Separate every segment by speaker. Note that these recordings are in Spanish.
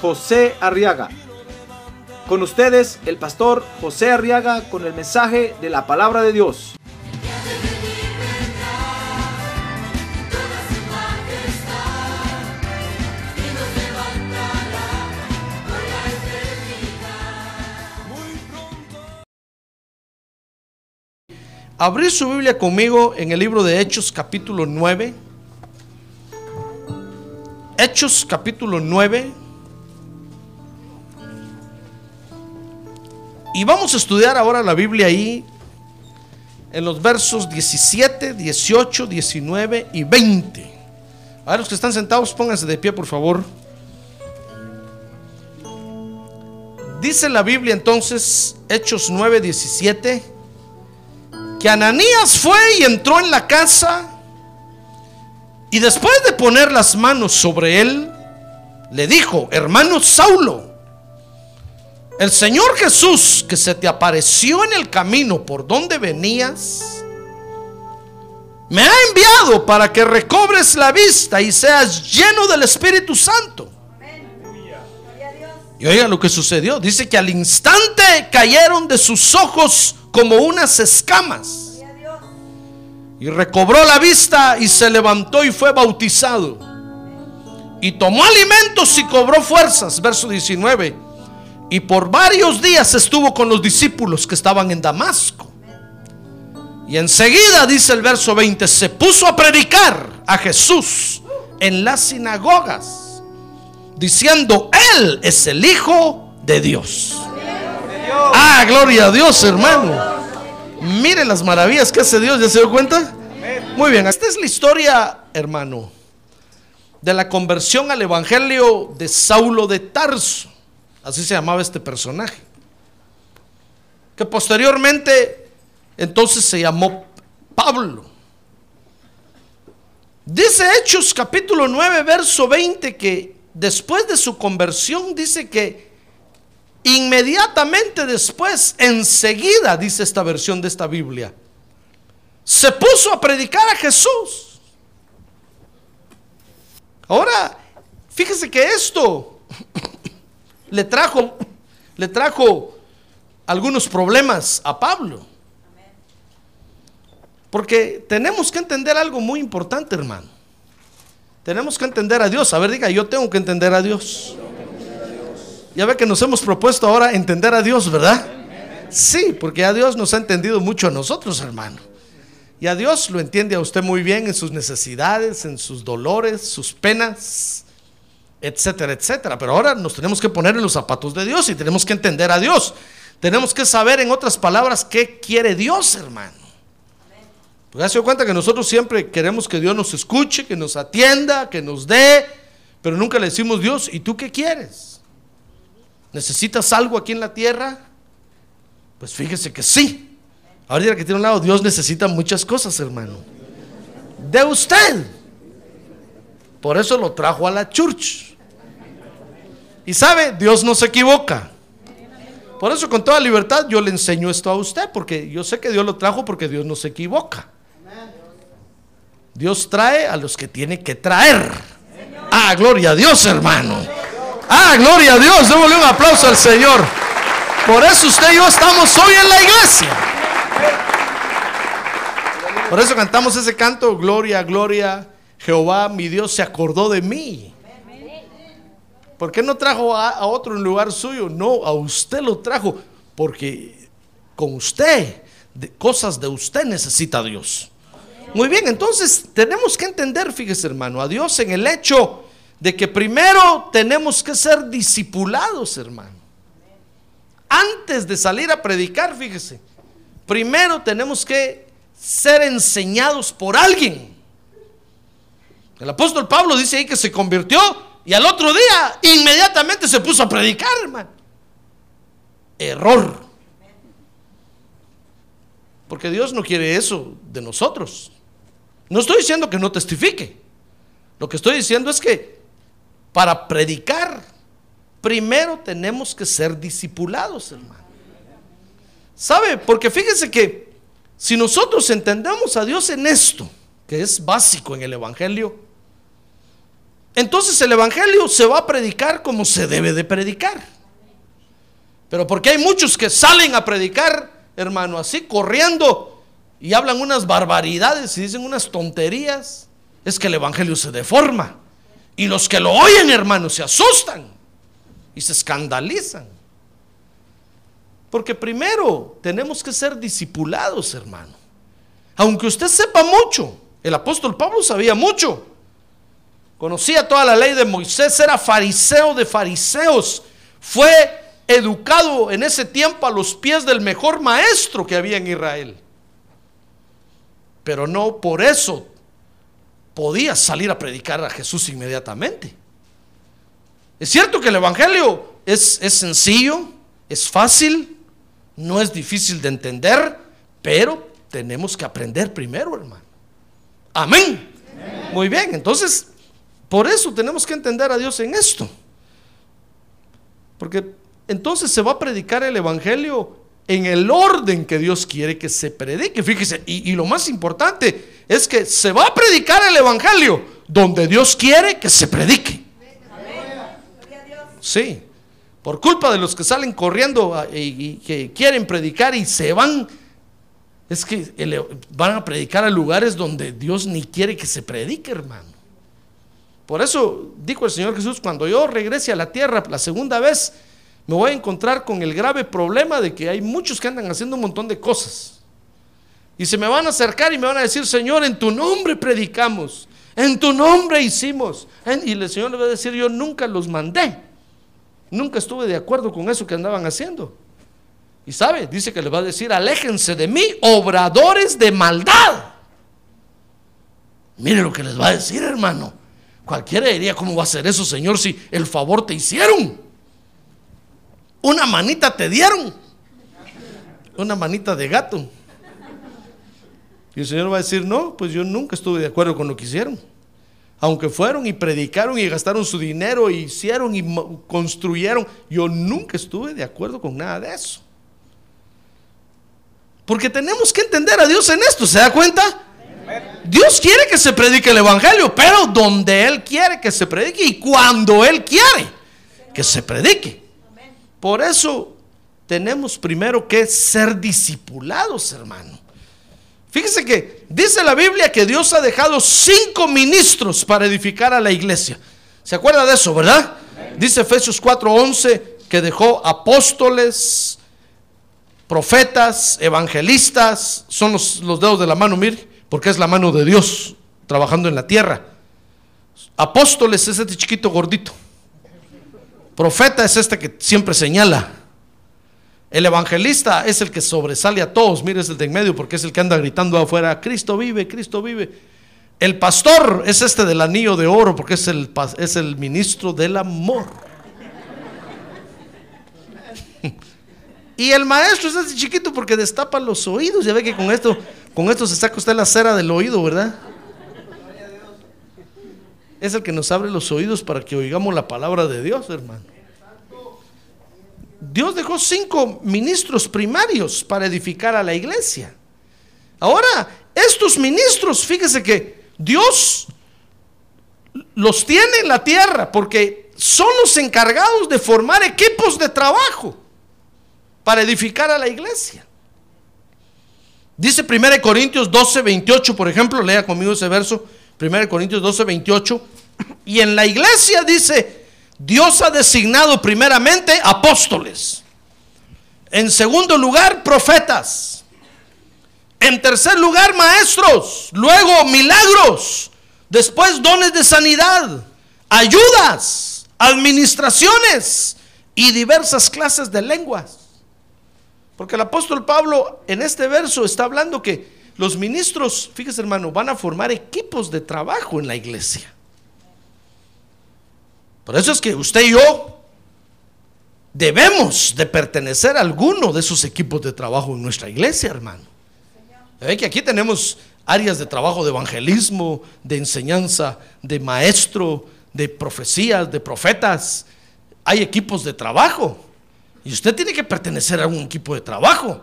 Speaker 1: José Arriaga. Con ustedes, el pastor José Arriaga con el mensaje de la palabra de Dios.
Speaker 2: Abrir su Biblia conmigo en el libro de Hechos capítulo 9. Hechos capítulo 9. Y vamos a estudiar ahora la Biblia ahí en los versos 17, 18, 19 y 20. A los que están sentados, pónganse de pie, por favor. Dice la Biblia entonces, Hechos 9, 17, que Ananías fue y entró en la casa y después de poner las manos sobre él, le dijo, hermano Saulo, el Señor Jesús que se te apareció en el camino por donde venías, me ha enviado para que recobres la vista y seas lleno del Espíritu Santo. Y oigan lo que sucedió. Dice que al instante cayeron de sus ojos como unas escamas. Y recobró la vista y se levantó y fue bautizado. Y tomó alimentos y cobró fuerzas. Verso 19. Y por varios días estuvo con los discípulos que estaban en Damasco. Y enseguida, dice el verso 20, se puso a predicar a Jesús en las sinagogas, diciendo, Él es el Hijo de Dios. Ah, gloria a Dios, hermano. Mire las maravillas que hace Dios, ¿ya se dio cuenta? Muy bien, esta es la historia, hermano, de la conversión al Evangelio de Saulo de Tarso. Así se llamaba este personaje. Que posteriormente entonces se llamó Pablo. Dice Hechos capítulo 9, verso 20 que después de su conversión dice que inmediatamente después, enseguida, dice esta versión de esta Biblia, se puso a predicar a Jesús. Ahora, fíjese que esto le trajo, le trajo algunos problemas a Pablo. Porque tenemos que entender algo muy importante, hermano. Tenemos que entender a Dios. A ver, diga, yo tengo que entender a Dios. Ya ve que nos hemos propuesto ahora entender a Dios, ¿verdad? Sí, porque a Dios nos ha entendido mucho a nosotros, hermano. Y a Dios lo entiende a usted muy bien en sus necesidades, en sus dolores, sus penas, etcétera, etcétera. Pero ahora nos tenemos que poner en los zapatos de Dios y tenemos que entender a Dios. Tenemos que saber, en otras palabras, qué quiere Dios, hermano. Porque se dio cuenta que nosotros siempre queremos que Dios nos escuche, que nos atienda, que nos dé, pero nunca le decimos Dios, ¿y tú qué quieres? ¿Necesitas algo aquí en la tierra? Pues fíjese que sí. Ahorita que tiene un lado, Dios necesita muchas cosas, hermano. De usted. Por eso lo trajo a la church. Y sabe, Dios no se equivoca. Por eso con toda libertad yo le enseño esto a usted, porque yo sé que Dios lo trajo porque Dios no se equivoca. Dios trae a los que tiene que traer. Ah, gloria a Dios, hermano. Ah, gloria a Dios. Démosle un aplauso al Señor. Por eso usted y yo estamos hoy en la iglesia. Por eso cantamos ese canto, Gloria, Gloria, Jehová, mi Dios se acordó de mí. ¿Por qué no trajo a, otro en lugar suyo? No, a usted lo trajo, porque con usted, de, cosas de usted necesita Dios. Muy bien, entonces tenemos que entender, fíjese hermano, a Dios en el hecho de que primero tenemos que ser discipulados, hermano. Antes de salir a predicar, fíjese, primero tenemos que ser enseñados por alguien. El apóstol Pablo dice ahí que se convirtió Y al otro día, inmediatamente se puso a predicar, hermano. Error. Porque Dios no quiere eso de nosotros. No estoy diciendo que no testifique. Lo que estoy diciendo es que para predicar, primero tenemos que ser discipulados, hermano. ¿Sabe? Porque fíjense que si nosotros entendemos a Dios en esto, que es básico en el Evangelio, entonces el Evangelio se va a predicar como se debe de predicar. Pero porque hay muchos que salen a predicar, hermano, así corriendo y hablan unas barbaridades y dicen unas tonterías, es que el Evangelio se deforma. Y los que lo oyen, hermano, se asustan y se escandalizan. Porque primero tenemos que ser discipulados, hermano. Aunque usted sepa mucho, el apóstol Pablo sabía mucho. Conocía toda la ley de Moisés, era fariseo de fariseos. Fue educado en ese tiempo a los pies del mejor maestro que había en Israel. Pero no por eso podía salir a predicar a Jesús inmediatamente. Es cierto que el Evangelio es, es sencillo, es fácil, no es difícil de entender, pero tenemos que aprender primero, hermano. Amén. Muy bien, entonces, por eso tenemos que entender a Dios en esto. Porque entonces se va a predicar el Evangelio en el orden que Dios quiere que se predique. Fíjese, y, lo más importante es que se va a predicar el Evangelio donde Dios quiere que se predique. Sí, por culpa de los que salen corriendo y, y que quieren predicar y se van, es que van a predicar a lugares donde Dios ni quiere que se predique, hermano. Por eso dijo el Señor Jesús, cuando yo regrese a la tierra la segunda vez, me voy a encontrar con el grave problema de que hay muchos que andan haciendo un montón de cosas. Y se me van a acercar y me van a decir, Señor, en tu nombre predicamos, en tu nombre hicimos. Y el Señor le va a decir, yo nunca los mandé. Nunca estuve de acuerdo con eso que andaban haciendo. Y sabe, dice que le va a decir, aléjense de mí, obradores de maldad. Mire lo que les va a decir, hermano. Cualquiera diría, ¿cómo va a ser eso, Señor, si el favor te hicieron? Una manita te dieron. Una manita de gato. Y el Señor va a decir, no, pues yo nunca estuve de acuerdo con lo que hicieron. Aunque fueron y predicaron y gastaron su dinero, e hicieron y construyeron, yo nunca estuve de acuerdo con nada de eso. Porque tenemos que entender a Dios en esto, ¿se da cuenta? Dios quiere que se predique el Evangelio, pero donde Él quiere que se predique y cuando Él quiere que se predique. Por eso tenemos primero que ser discipulados, hermano. Fíjese que dice la Biblia que Dios ha dejado cinco ministros para edificar a la iglesia. ¿Se acuerda de eso, verdad? Dice Efesios 4:11 que dejó apóstoles, profetas, evangelistas, son los, los, dedos de la mano, mire, porque es la mano de Dios trabajando en la tierra. Apóstoles es este chiquito gordito. Profeta es este que siempre señala. El evangelista es el que sobresale a todos. Mire, es el de en medio porque es el que anda gritando afuera: Cristo vive, Cristo vive. El pastor es este del anillo de oro porque es el, es el ministro del amor. Y el maestro es ese chiquito porque destapa los oídos. Ya ve que con esto, con esto se saca usted la cera del oído, ¿verdad? Es el que nos abre los oídos para que oigamos la palabra de Dios, hermano. Dios dejó cinco ministros primarios para edificar a la iglesia. Ahora, estos ministros, fíjese que Dios los tiene en la tierra porque son los encargados de formar equipos de trabajo para edificar a la iglesia. Dice 1 Corintios 12, 28, por ejemplo, lea conmigo ese verso, 1 Corintios 12, 28. Y en la iglesia dice, Dios ha designado primeramente apóstoles. En segundo lugar, profetas. En tercer lugar, maestros. Luego, milagros. Después, dones de sanidad. Ayudas. Administraciones. Y diversas clases de lenguas. Porque el apóstol Pablo en este verso está hablando que los ministros, fíjese hermano, van a formar equipos de trabajo en la iglesia. Por eso es que usted y yo debemos de pertenecer a alguno de esos equipos de trabajo en nuestra iglesia, hermano. Ve que aquí tenemos áreas de trabajo de evangelismo, de enseñanza, de maestro, de profecías, de profetas. Hay equipos de trabajo. Y usted tiene que pertenecer a un equipo de trabajo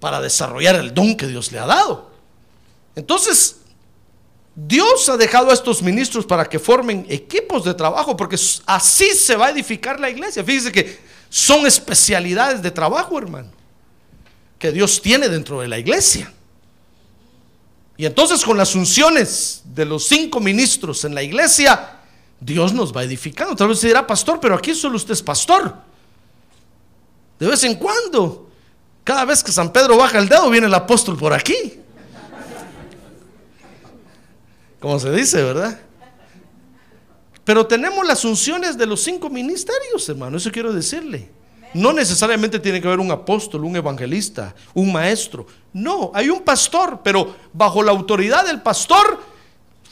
Speaker 2: para desarrollar el don que Dios le ha dado. Entonces, Dios ha dejado a estos ministros para que formen equipos de trabajo, porque así se va a edificar la iglesia. Fíjese que son especialidades de trabajo, hermano, que Dios tiene dentro de la iglesia. Y entonces con las unciones de los cinco ministros en la iglesia, Dios nos va edificando. Tal vez se dirá, pastor, pero aquí solo usted es pastor. De vez en cuando, cada vez que San Pedro baja el dedo, viene el apóstol por aquí como se dice, ¿verdad? Pero tenemos las unciones de los cinco ministerios, hermano, eso quiero decirle. No necesariamente tiene que haber un apóstol, un evangelista, un maestro. No, hay un pastor, pero bajo la autoridad del pastor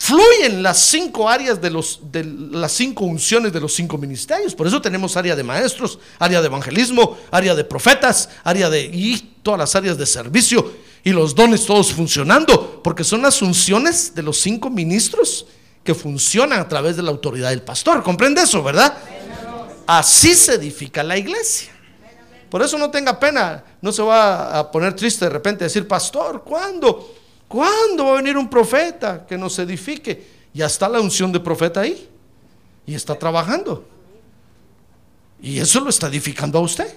Speaker 2: fluyen las cinco áreas de, los, de las cinco unciones de los cinco ministerios. Por eso tenemos área de maestros, área de evangelismo, área de profetas, área de y todas las áreas de servicio y los dones todos funcionando, porque son las unciones de los cinco ministros que funcionan a través de la autoridad del pastor. ¿Comprende eso, verdad? Así se edifica la iglesia. Por eso no tenga pena, no se va a poner triste de repente decir, pastor, ¿cuándo? ¿Cuándo va a venir un profeta que nos edifique? Ya está la unción de profeta ahí y está trabajando. Y eso lo está edificando a usted.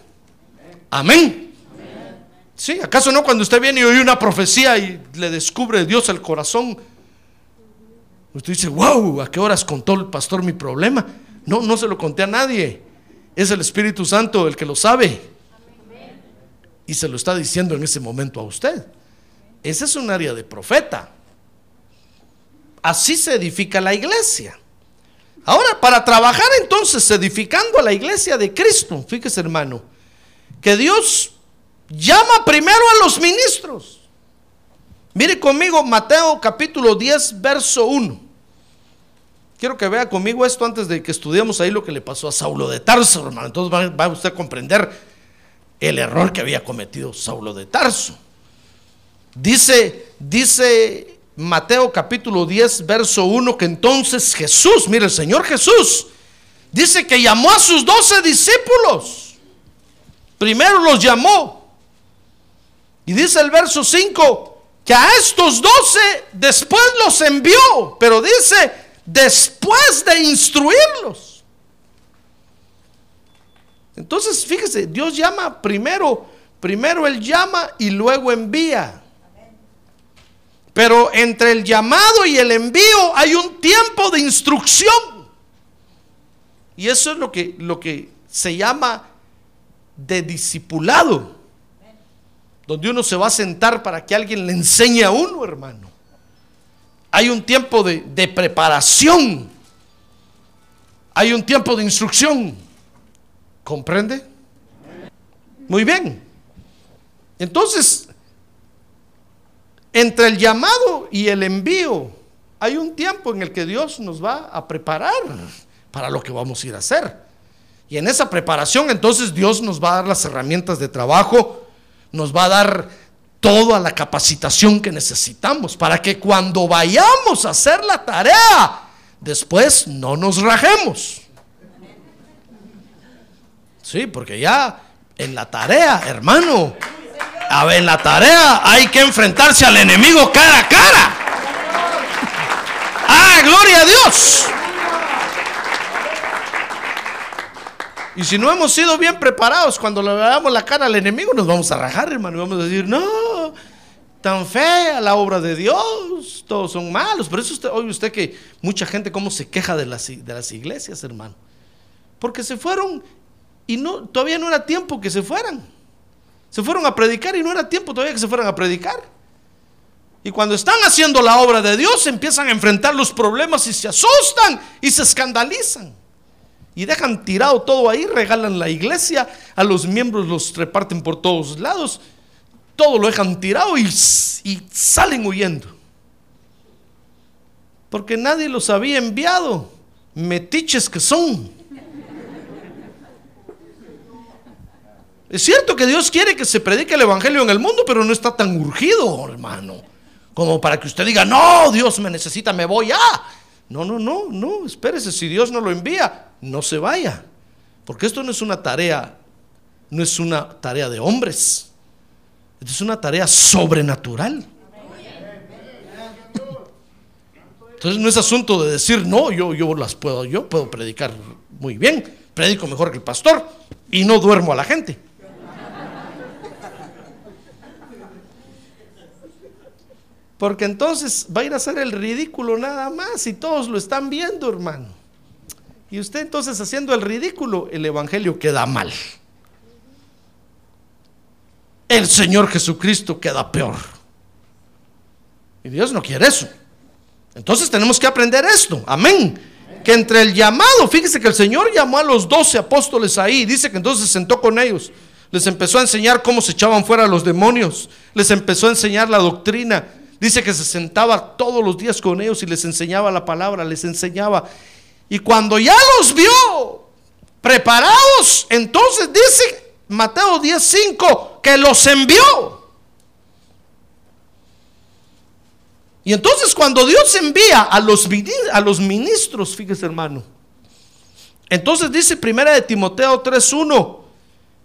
Speaker 2: Amén. Sí, ¿acaso no cuando usted viene y oye una profecía y le descubre Dios el corazón? Usted dice, wow, ¿a qué horas contó el pastor mi problema? No, no se lo conté a nadie. Es el Espíritu Santo el que lo sabe. Y se lo está diciendo en ese momento a usted. Ese es un área de profeta. Así se edifica la iglesia. Ahora, para trabajar entonces edificando a la iglesia de Cristo, fíjese hermano, que Dios llama primero a los ministros. Mire conmigo Mateo capítulo 10, verso 1. Quiero que vea conmigo esto antes de que estudiemos ahí lo que le pasó a Saulo de Tarso, hermano. Entonces va, usted a comprender el error que había cometido Saulo de Tarso. Dice, dice Mateo capítulo 10, verso 1, que entonces Jesús, mire el Señor Jesús, dice que llamó a sus doce discípulos. Primero los llamó y dice el verso 5 que a estos doce después los envió, pero dice después de instruirlos. Entonces, fíjese, Dios llama primero, primero Él llama y luego envía. Pero entre el llamado y el envío hay un tiempo de instrucción. Y eso es lo que, lo que se llama de discipulado donde uno se va a sentar para que alguien le enseñe a uno, hermano. Hay un tiempo de, preparación. Hay un tiempo de instrucción. ¿Comprende? Muy bien. Entonces, entre el llamado y el envío, hay un tiempo en el que Dios nos va a preparar para lo que vamos a ir a hacer. Y en esa preparación, entonces Dios nos va a dar las herramientas de trabajo nos va a dar toda la capacitación que necesitamos para que cuando vayamos a hacer la tarea, después no nos rajemos. Sí, porque ya en la tarea, hermano, a ver, en la tarea hay que enfrentarse al enemigo cara a cara. Ah, gloria a Dios. Y si no hemos sido bien preparados, cuando le damos la cara al enemigo, nos vamos a rajar, hermano. Y vamos a decir, no, tan fea la obra de Dios, todos son malos. Por eso oye usted que mucha gente cómo se queja de las, de las iglesias, hermano. Porque se fueron y no, todavía no era tiempo que se fueran. Se fueron a predicar y no era tiempo todavía que se fueran a predicar. Y cuando están haciendo la obra de Dios, empiezan a enfrentar los problemas y se asustan y se escandalizan y dejan tirado todo ahí, regalan la iglesia, a los miembros los reparten por todos lados, todo lo dejan tirado y, y salen huyendo. Porque nadie los había enviado. metiches que son. Es cierto que Dios quiere que se predique el Evangelio en el mundo, pero no está tan urgido, hermano, como para que usted diga, no, Dios me necesita, me voy ya. No, no, no, no, espérese, si Dios no lo envía, no se vaya. Porque esto no es una tarea, no es una tarea de hombres, esto es una tarea sobrenatural. Entonces no es asunto de decir, no, yo, yo las puedo, yo puedo predicar muy bien, predico mejor que el pastor y no duermo a la gente. Porque entonces va a ir a hacer el ridículo nada más y todos lo están viendo, hermano. Y usted entonces haciendo el ridículo, el Evangelio queda mal. El Señor Jesucristo queda peor. Y Dios no quiere eso. Entonces tenemos que aprender esto. Amén. Que entre el llamado, fíjese que el Señor llamó a los doce apóstoles ahí. Dice que entonces se sentó con ellos. Les empezó a enseñar cómo se echaban fuera los demonios. Les empezó a enseñar la doctrina Dice que se sentaba todos los días con ellos y les enseñaba la palabra, les enseñaba. Y cuando ya los vio preparados, entonces dice Mateo 10:5 que los envió. Y entonces cuando Dios envía a los, a los ministros, fíjese hermano, entonces dice primera de Timoteo 3:1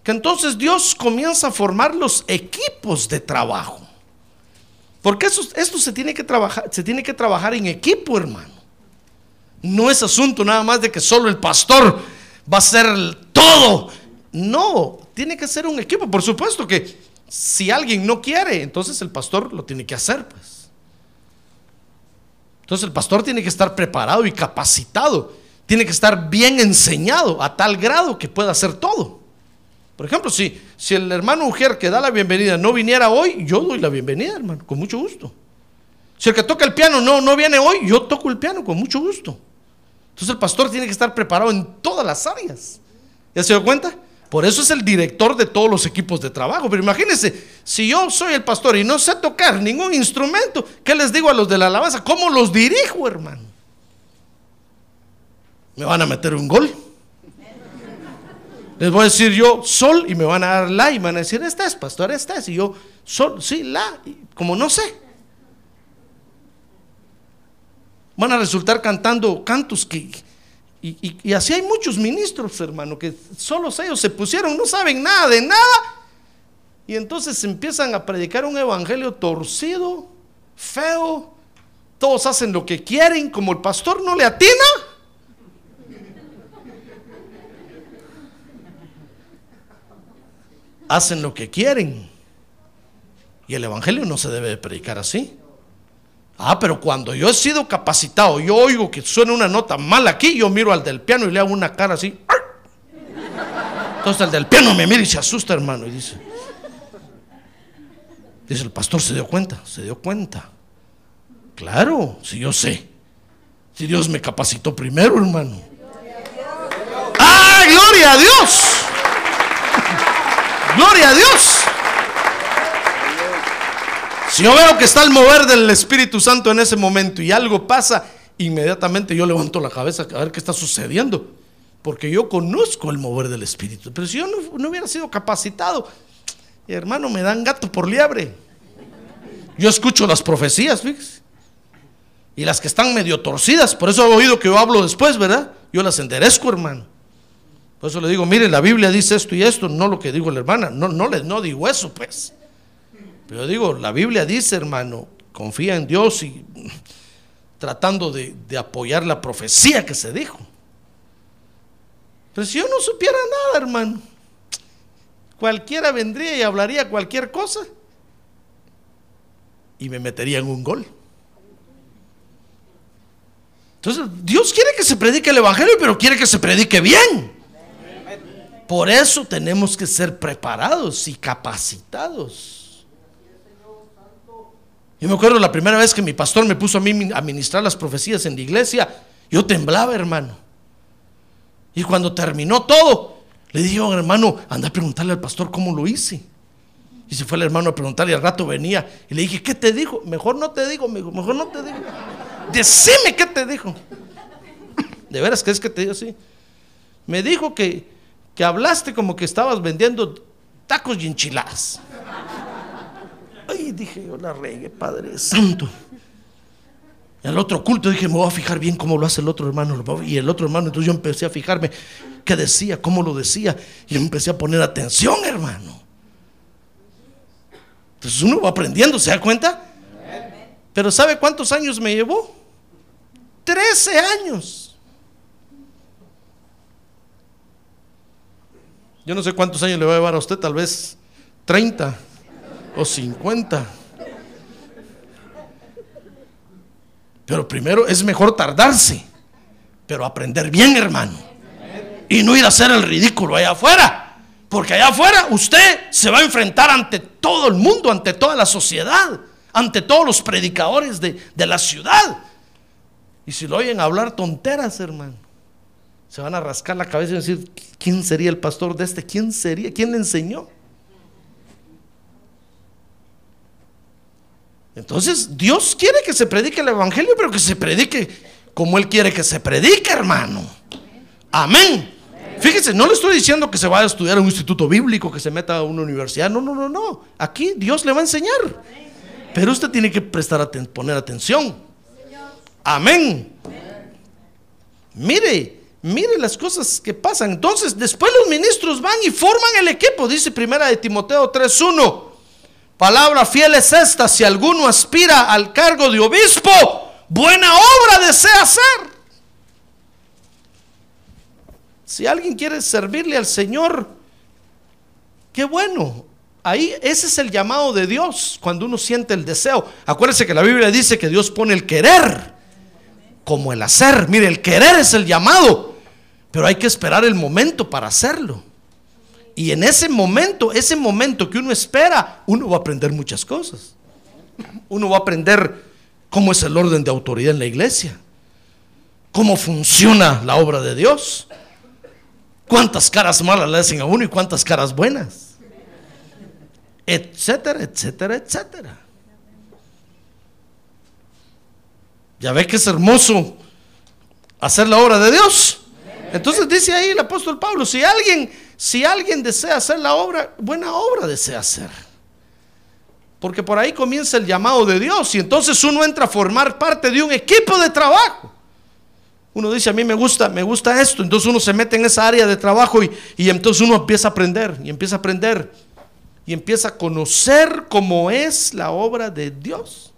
Speaker 2: que entonces Dios comienza a formar los equipos de trabajo. Porque esto se tiene, que trabajar, se tiene que trabajar en equipo, hermano. No es asunto nada más de que solo el pastor va a hacer todo. No, tiene que ser un equipo. Por supuesto que si alguien no quiere, entonces el pastor lo tiene que hacer, pues. Entonces el pastor tiene que estar preparado y capacitado. Tiene que estar bien enseñado a tal grado que pueda hacer todo. Por ejemplo, si, si el hermano mujer que da la bienvenida no viniera hoy, yo doy la bienvenida, hermano, con mucho gusto. Si el que toca el piano no, no viene hoy, yo toco el piano con mucho gusto. Entonces el pastor tiene que estar preparado en todas las áreas. ¿Ya se dio cuenta? Por eso es el director de todos los equipos de trabajo. Pero imagínense, si yo soy el pastor y no sé tocar ningún instrumento, ¿qué les digo a los de la alabanza? ¿Cómo los dirijo, hermano? Me van a meter un gol. Les voy a decir yo sol y me van a dar la y me van a decir, esta es, pastor, esta es. Y yo, sol, sí, la, como no sé. Van a resultar cantando cantos que... Y, y así hay muchos ministros, hermano, que solo ellos se pusieron, no saben nada de nada. Y entonces empiezan a predicar un evangelio torcido, feo. Todos hacen lo que quieren, como el pastor no le atina. Hacen lo que quieren. Y el Evangelio no se debe de predicar así. Ah, pero cuando yo he sido capacitado, yo oigo que suena una nota mal aquí, yo miro al del piano y le hago una cara así. Entonces el del piano me mira y se asusta, hermano, y dice, dice, el pastor se dio cuenta, se dio cuenta. Claro, si yo sé, si Dios me capacitó primero, hermano. ¡Ah, gloria a Dios! Gloria a Dios. Si yo veo que está el mover del Espíritu Santo en ese momento y algo pasa, inmediatamente yo levanto la cabeza a ver qué está sucediendo. Porque yo conozco el mover del Espíritu. Pero si yo no, hubiera sido capacitado, hermano, me dan gato por liebre. Yo escucho las profecías. Y las que están medio torcidas, por eso he oído que yo hablo después, ¿verdad? Yo las enderezco, hermano. Por eso le digo, mire, la Biblia dice esto y esto, no lo que digo la hermana. No, no, le, no digo eso, pues. Pero digo, la Biblia dice, hermano, confía en Dios y tratando de, de apoyar la profecía que se dijo. Pero si yo no supiera nada, hermano, cualquiera vendría y hablaría cualquier cosa y me metería en un gol. Entonces, Dios quiere que se predique el Evangelio, pero quiere que se predique bien. Por eso tenemos que ser preparados y capacitados. Yo me acuerdo la primera vez que mi pastor me puso a mí a ministrar las profecías en la iglesia, yo temblaba, hermano. Y cuando terminó todo, le dije, hermano, anda a preguntarle al pastor cómo lo hice. Y se fue el hermano a preguntarle y al rato venía y le dije, ¿qué te dijo? Mejor no te digo, mejor no te digo. Decime qué te dijo. De veras, ¿crees que te digo así? Me dijo que, que hablaste como que estabas vendiendo tacos y enchiladas. Ay, dije, yo la regué, Padre Santo. El otro culto dije, me voy a fijar bien cómo lo hace el otro hermano. Y el otro hermano, entonces yo empecé a fijarme qué decía, cómo lo decía. Y empecé a poner atención, hermano. Entonces uno va aprendiendo, ¿se da cuenta? Pero ¿sabe cuántos años me llevó? Trece años. Yo no sé cuántos años le va a llevar a usted, tal vez 30 o 50. Pero primero es mejor tardarse, pero aprender bien, hermano. Y no ir a hacer el ridículo allá afuera. Porque allá afuera usted se va a enfrentar ante todo el mundo, ante toda la sociedad, ante todos los predicadores de, de la ciudad. Y si lo oyen hablar tonteras, hermano, se van a rascar la cabeza y decir, ¿quién sería el pastor de este? ¿Quién sería? ¿Quién le enseñó? Entonces, Dios quiere que se predique el Evangelio, pero que se predique como Él quiere que se predique, hermano. Amén. Fíjese, no le estoy diciendo que se vaya a estudiar en un instituto bíblico, que se meta a una universidad. No, no, no, no. Aquí Dios le va a enseñar. Pero usted tiene que prestar poner atención. Amén. Mire, mire las cosas que pasan. Entonces, después los ministros van y forman el equipo. Dice primera de Timoteo 3:1. Palabra fiel es esta, si alguno aspira al cargo de obispo, buena obra desea hacer. Si alguien quiere servirle al Señor, qué bueno. Ahí ese es el llamado de Dios cuando uno siente el deseo. Acuérdese que la Biblia dice que Dios pone el querer como el hacer. Mire, el querer es el llamado, pero hay que esperar el momento para hacerlo. Y en ese momento, ese momento que uno espera, uno va a aprender muchas cosas. Uno va a aprender cómo es el orden de autoridad en la iglesia, cómo funciona la obra de Dios, cuántas caras malas le hacen a uno y cuántas caras buenas, etcétera, etcétera, etcétera. Ya ve que es hermoso hacer la obra de Dios. Entonces dice ahí el apóstol Pablo, si alguien si alguien desea hacer la obra, buena obra desea hacer. Porque por ahí comienza el llamado de Dios y entonces uno entra a formar parte de un equipo de trabajo. Uno dice, a mí me gusta, me gusta esto, entonces uno se mete en esa área de trabajo y, y entonces uno empieza a aprender y empieza a aprender y empieza a conocer cómo es la obra de Dios.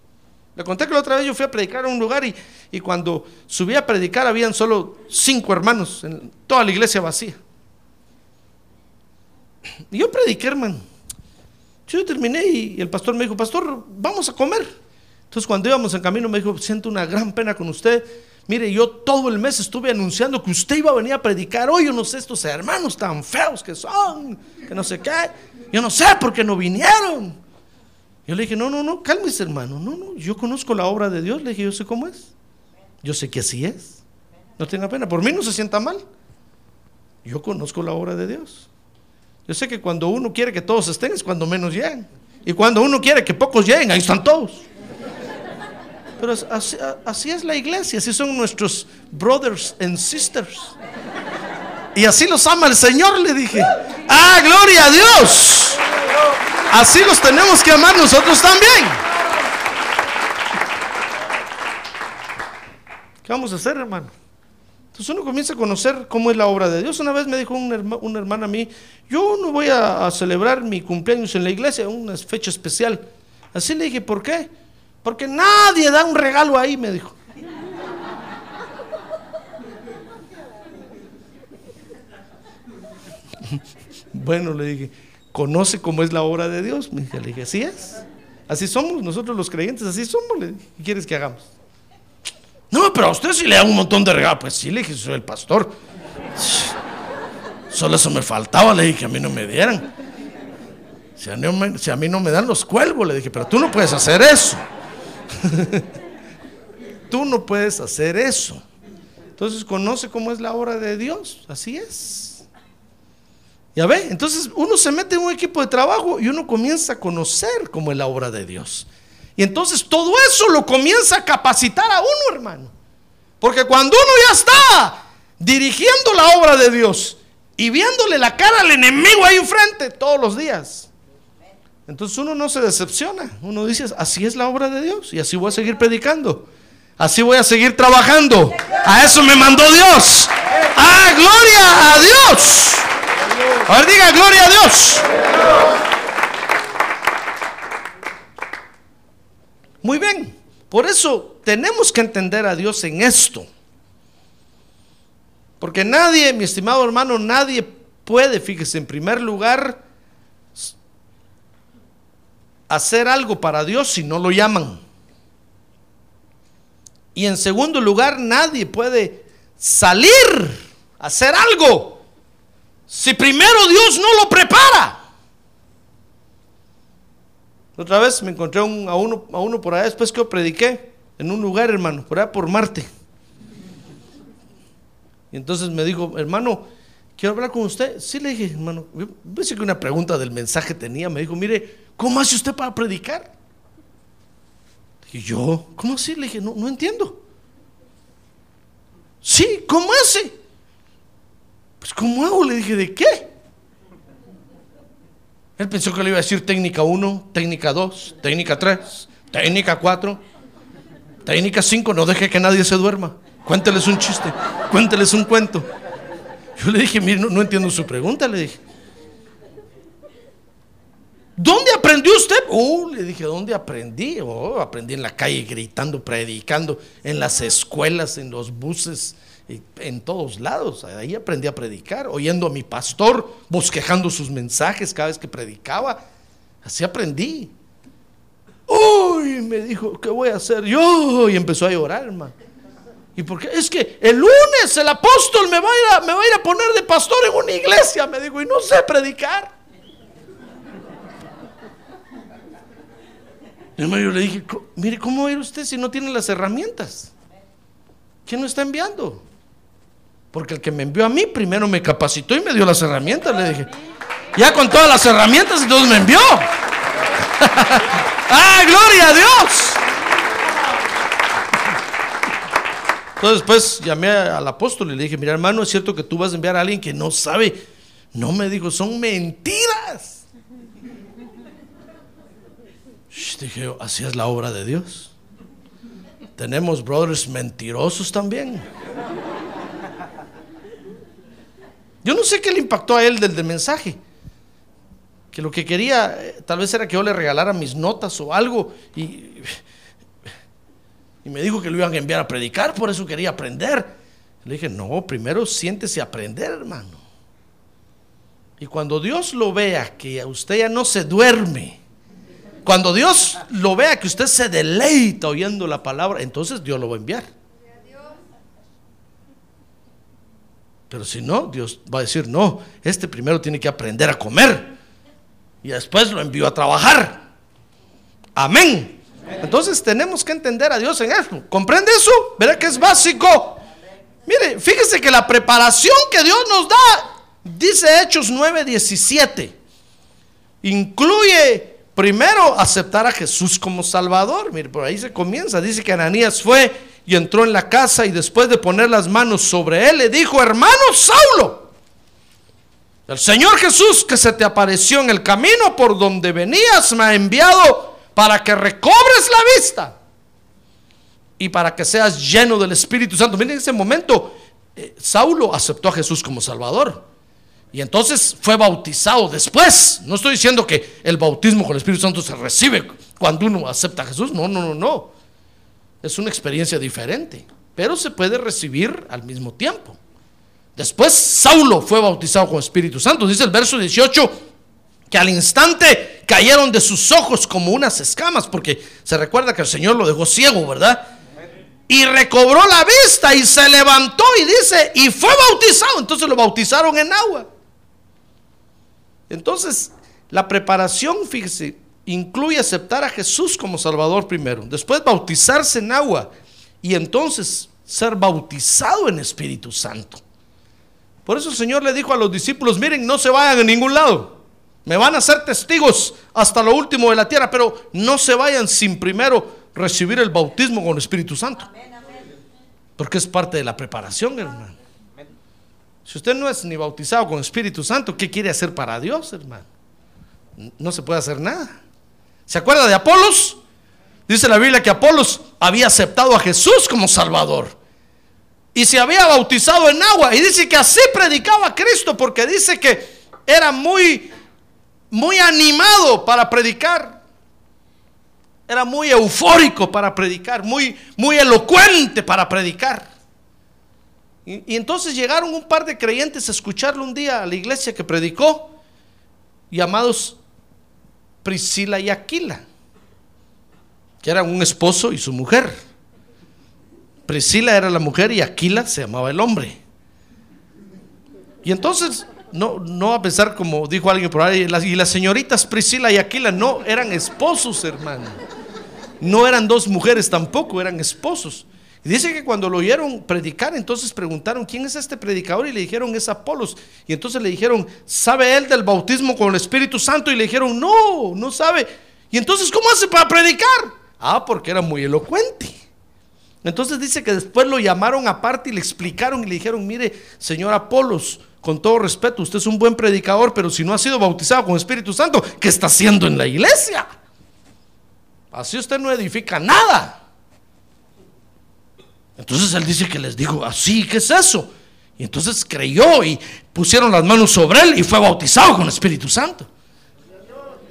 Speaker 2: Le conté que la otra vez yo fui a predicar a un lugar y, y cuando subí a predicar habían solo cinco hermanos en toda la iglesia vacía. Y yo prediqué, hermano. Yo terminé y el pastor me dijo, pastor, vamos a comer. Entonces cuando íbamos en camino me dijo, siento una gran pena con usted. Mire, yo todo el mes estuve anunciando que usted iba a venir a predicar. Hoy yo no sé estos hermanos tan feos que son, que no sé qué. Yo no sé por qué no vinieron. Yo le dije, no, no, no, cálmese hermano. No, no, yo conozco la obra de Dios. Le dije, yo sé cómo es. Yo sé que así es. No tenga pena. Por mí no se sienta mal. Yo conozco la obra de Dios. Yo sé que cuando uno quiere que todos estén es cuando menos llegan. Y cuando uno quiere que pocos lleguen, ahí están todos. Pero así, así, es la iglesia, así son nuestros brothers and sisters. Y así los ama el Señor, le dije. Ah, gloria a Dios. Así los tenemos que amar nosotros también. ¿Qué vamos a hacer, hermano? Entonces uno comienza a conocer cómo es la obra de Dios. Una vez me dijo una, hermana, hermana a mí, yo no voy a, a, celebrar mi cumpleaños en la iglesia, una fecha especial. Así le dije, ¿por qué? Porque nadie da un regalo ahí, me dijo. bueno, le dije, conoce cómo es la obra de Dios. Me dije, le dije, así es. Así somos, nosotros los creyentes, así somos. Le dije, ¿qué quieres que hagamos? No, pero a usted sí le da un montón de regalos. Pues sí, le dije, soy el pastor. Solo eso me faltaba, le dije, que a mí no me dieran. Si a, mí, si a mí no me dan, los cuelgo, le dije, pero tú no puedes hacer eso. tú no puedes hacer eso. Entonces conoce cómo es la obra de Dios, así es. Ya ve, entonces uno se mete en un equipo de trabajo y uno comienza a conocer cómo es la obra de Dios. Y entonces todo eso lo comienza a capacitar a uno, hermano. Porque cuando uno ya está dirigiendo la obra de Dios y viéndole la cara al enemigo ahí enfrente todos los días. Entonces uno no se decepciona, uno dice, así es la obra de Dios y así voy a seguir predicando, así voy a seguir trabajando. A eso me mandó Dios. ¡Ah, gloria a Dios! A ver, diga gloria a Dios. Muy bien, por eso tenemos que entender a Dios en esto. Porque nadie, mi estimado hermano, nadie puede, fíjese, en primer lugar, hacer algo para Dios si no lo llaman. Y en segundo lugar, nadie puede salir a hacer algo si primero Dios no lo prepara. Otra vez me encontré a, uno, por allá después que yo prediqué en un lugar, hermano, por allá por Marte. Y entonces me dijo, hermano, quiero hablar con usted. Sí, le dije, hermano, pensé que una pregunta del mensaje tenía. Me dijo, mire, ¿cómo hace usted para predicar? Y yo, ¿cómo así? Le dije, no, no entiendo. Sí, ¿cómo hace? Pues, ¿cómo hago? Le dije, ¿de qué? Él pensó que le iba a decir técnica 1, técnica 2, técnica 3, técnica 4, técnica 5. No deje que nadie se duerma. Cuénteles un chiste, cuénteles un cuento. Yo le dije, mire, no, entiendo su pregunta, le dije. ¿Dónde aprendió usted? Oh, le dije, ¿dónde aprendí? Oh, aprendí en la calle gritando, predicando, en las escuelas, en los buses, en todos lados. Ahí aprendí a predicar, oyendo a mi pastor, bosquejando sus mensajes cada vez que predicaba. Así aprendí. Uy, me dijo, ¿qué voy a hacer yo? Y empezó a llorar, hermano. ¿Y por qué? Es que el lunes el apóstol me va, a ir a, me va a ir a poner de pastor en una iglesia, me dijo, y no sé predicar. yo le dije, mire, ¿cómo va a ir usted si no tiene las herramientas? ¿Quién lo está enviando? Porque el que me envió a mí primero me capacitó y me dio las herramientas, le dije. Ya con todas las herramientas, entonces me envió. ¡Ah, gloria a Dios! Entonces después llamé al apóstol y le dije, mira hermano, es cierto que tú vas a enviar a alguien que no sabe. No me dijo, son mentiras. dije, así es la obra de Dios. Tenemos brothers mentirosos también. Yo no sé qué le impactó a él del, del mensaje. Que lo que quería eh, tal vez era que yo le regalara mis notas o algo. Y y me dijo que lo iban a enviar a predicar, por eso quería aprender. Le dije, no, primero siéntese a aprender, hermano. Y cuando Dios lo vea que usted ya no se duerme, cuando Dios lo vea que usted se deleita oyendo la palabra, entonces Dios lo va a enviar. Pero si no, Dios va a decir, no, este primero tiene que aprender a comer. Y después lo envío a trabajar. Amén. Entonces tenemos que entender a Dios en eso. ¿Comprende eso? ¿Verá que es básico? Mire, fíjese que la preparación que Dios nos da, dice Hechos 9:17, incluye primero aceptar a Jesús como Salvador. Mire, por ahí se comienza. Dice que Ananías fue y entró en la casa y después de poner las manos sobre él, le dijo, hermano Saulo, el Señor Jesús que se te apareció en el camino por donde venías me ha enviado para que recobres la vista y para que seas lleno del Espíritu Santo. Miren, en ese momento eh, Saulo aceptó a Jesús como Salvador. Y entonces fue bautizado después. No estoy diciendo que el bautismo con el Espíritu Santo se recibe cuando uno acepta a Jesús. No, no, no, no. Es una experiencia diferente. Pero se puede recibir al mismo tiempo. Después Saulo fue bautizado con Espíritu Santo. Dice el verso 18 que al instante cayeron de sus ojos como unas escamas, porque se recuerda que el Señor lo dejó ciego, ¿verdad? Y recobró la vista y se levantó y dice, y fue bautizado. Entonces lo bautizaron en agua. Entonces, la preparación, fíjese, incluye aceptar a Jesús como Salvador primero, después bautizarse en agua y entonces ser bautizado en Espíritu Santo. Por eso el Señor le dijo a los discípulos, miren, no se vayan a ningún lado. Me van a ser testigos hasta lo último de la tierra, pero no se vayan sin primero recibir el bautismo con el Espíritu Santo. Porque es parte de la preparación, hermano. Si usted no es ni bautizado con Espíritu Santo, ¿qué quiere hacer para Dios, hermano? No se puede hacer nada. ¿Se acuerda de Apolos? Dice la Biblia que Apolos había aceptado a Jesús como Salvador. Y se había bautizado en agua. Y dice que así predicaba a Cristo porque dice que era muy, muy animado para predicar. Era muy eufórico para predicar, muy, muy elocuente para predicar. Y, y entonces llegaron un par de creyentes a escucharlo un día a la iglesia que predicó, llamados Priscila y Aquila, que eran un esposo y su mujer. Priscila era la mujer y Aquila se llamaba el hombre. Y entonces, no, no a pensar como dijo alguien por ahí, y las señoritas Priscila y Aquila no eran esposos, hermano. No eran dos mujeres tampoco, eran esposos. Y dice que cuando lo oyeron predicar, entonces preguntaron, ¿quién es este predicador? Y le dijeron, es Apolos. Y entonces le dijeron, ¿sabe él del bautismo con el Espíritu Santo? Y le dijeron, no, no sabe. Y entonces, ¿cómo hace para predicar? Ah, porque era muy elocuente. Entonces dice que después lo llamaron aparte y le explicaron y le dijeron, mire, señor Apolos, con todo respeto, usted es un buen predicador, pero si no ha sido bautizado con Espíritu Santo, ¿qué está haciendo en la iglesia? Así usted no edifica nada. Entonces él dice que les dijo, así, ¿qué es eso? Y entonces creyó y pusieron las manos sobre él y fue bautizado con Espíritu Santo.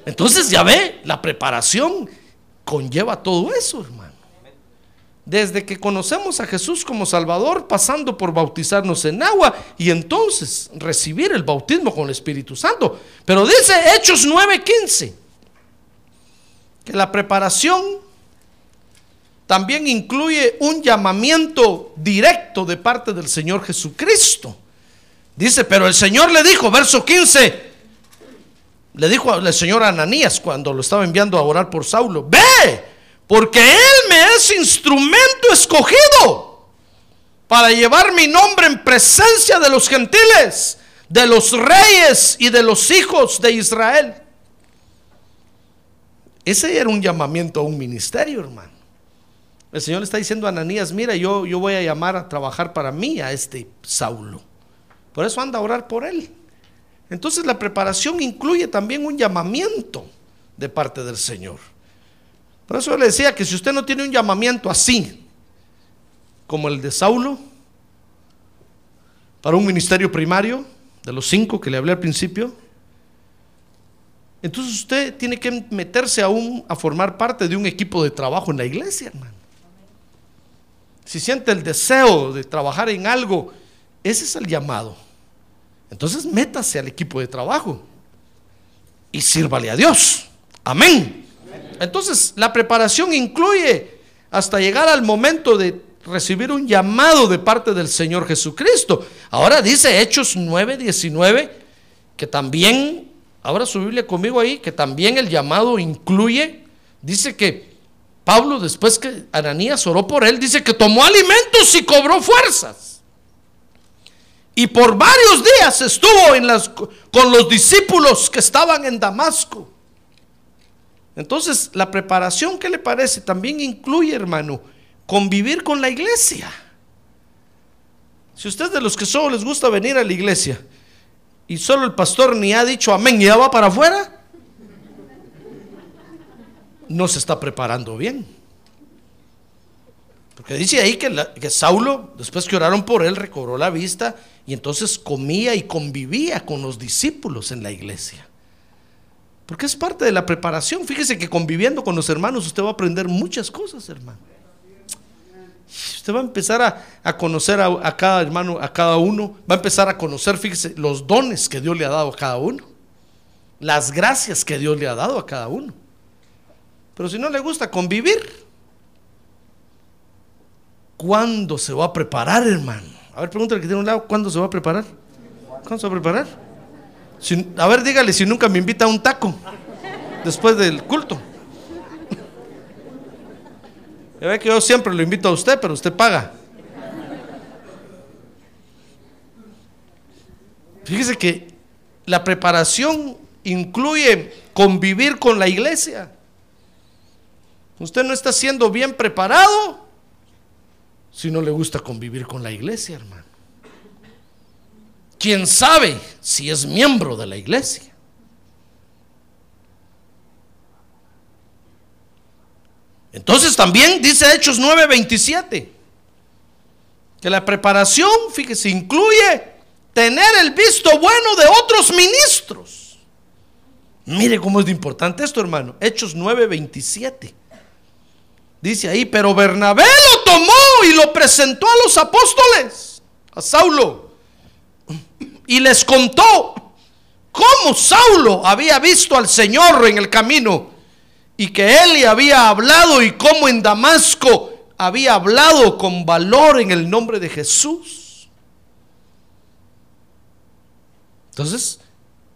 Speaker 2: Entonces ya ve, la preparación conlleva todo eso, hermano. Desde que conocemos a Jesús como Salvador, pasando por bautizarnos en agua y entonces recibir el bautismo con el Espíritu Santo. Pero dice Hechos 9:15 que la preparación también incluye un llamamiento directo de parte del Señor Jesucristo. Dice, pero el Señor le dijo, verso 15, le dijo al Señor Ananías cuando lo estaba enviando a orar por Saulo, ve, porque Él me es instrumento escogido para llevar mi nombre en presencia de los gentiles, de los reyes y de los hijos de Israel. Ese era un llamamiento a un ministerio, hermano. El Señor le está diciendo a Ananías, mira, yo, yo voy a llamar a trabajar para mí a este Saulo. Por eso anda a orar por él. Entonces la preparación incluye también un llamamiento de parte del Señor. Por eso le decía que si usted no tiene un llamamiento así, como el de Saulo, para un ministerio primario, de los cinco que le hablé al principio, entonces usted tiene que meterse aún a formar parte de un equipo de trabajo en la iglesia, hermano. Si siente el deseo de trabajar en algo, ese es el llamado. Entonces métase al equipo de trabajo y sírvale a Dios. Amén. Entonces la preparación incluye hasta llegar al momento de recibir un llamado de parte del Señor Jesucristo. Ahora dice Hechos 9:19 que también, ahora su Biblia conmigo ahí, que también el llamado incluye, dice que Pablo, después que Ananías oró por él, dice que tomó alimentos y cobró fuerzas. Y por varios días estuvo con los discípulos que estaban en Damasco. Entonces, la preparación, ¿qué le parece? También incluye, hermano, convivir con la iglesia. Si usted de los que solo les gusta venir a la iglesia y solo el pastor ni ha dicho amén y ya va para afuera, no se está preparando bien. Porque dice ahí que, que Saulo, después que oraron por él, recobró la vista y entonces comía y convivía con los discípulos en la iglesia. Porque es parte de la preparación. Fíjese que conviviendo con los hermanos usted va a aprender muchas cosas, hermano. Usted va a empezar a, a conocer a, a cada hermano, a cada uno. Va a empezar a conocer, fíjese, los dones que Dios le ha dado a cada uno. Las gracias que Dios le ha dado a cada uno. Pero si no le gusta convivir, ¿cuándo se va a preparar, hermano? A ver, pregúntale que tiene un lado, ¿cuándo se va a preparar? ¿Cuándo se va a preparar? Si- a ver, dígale si nunca me invita a un taco después del culto. Ya ve que yo siempre lo invito a usted, pero usted paga. Fíjese que la preparación incluye convivir con la iglesia. Usted no está siendo bien preparado si no le gusta convivir con la iglesia, hermano. quién sabe si es miembro de la iglesia. Entonces también dice Hechos 9:27 que la preparación, fíjese, incluye tener el visto bueno de otros ministros. Mire cómo es de importante esto, hermano. Hechos 9:27. Dice ahí, pero Bernabé lo tomó y lo presentó a los apóstoles, a Saulo, y les contó cómo Saulo había visto al Señor en el camino y que él le había hablado y cómo en Damasco había hablado con valor en el nombre de Jesús. Entonces,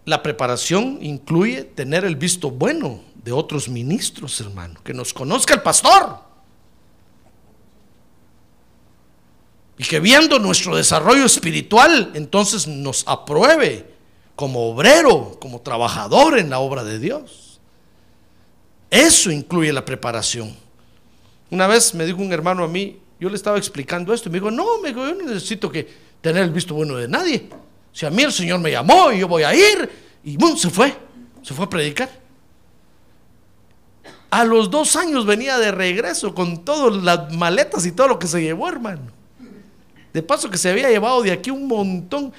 Speaker 2: la preparación incluye tener el visto bueno de otros ministros, hermano, que nos conozca el pastor. Y que viendo nuestro desarrollo espiritual, entonces nos apruebe como obrero, como trabajador en la obra de Dios. Eso incluye la preparación. Una vez me dijo un hermano a mí, yo le estaba explicando esto, y me dijo, no, me dijo, yo no necesito que tener el visto bueno de nadie. Si a mí el Señor me llamó y yo voy a ir, y ¡bum! se fue, se fue a predicar. A los dos años venía de regreso con todas las maletas y todo lo que se llevó, hermano. De paso que se había llevado de aquí un montón.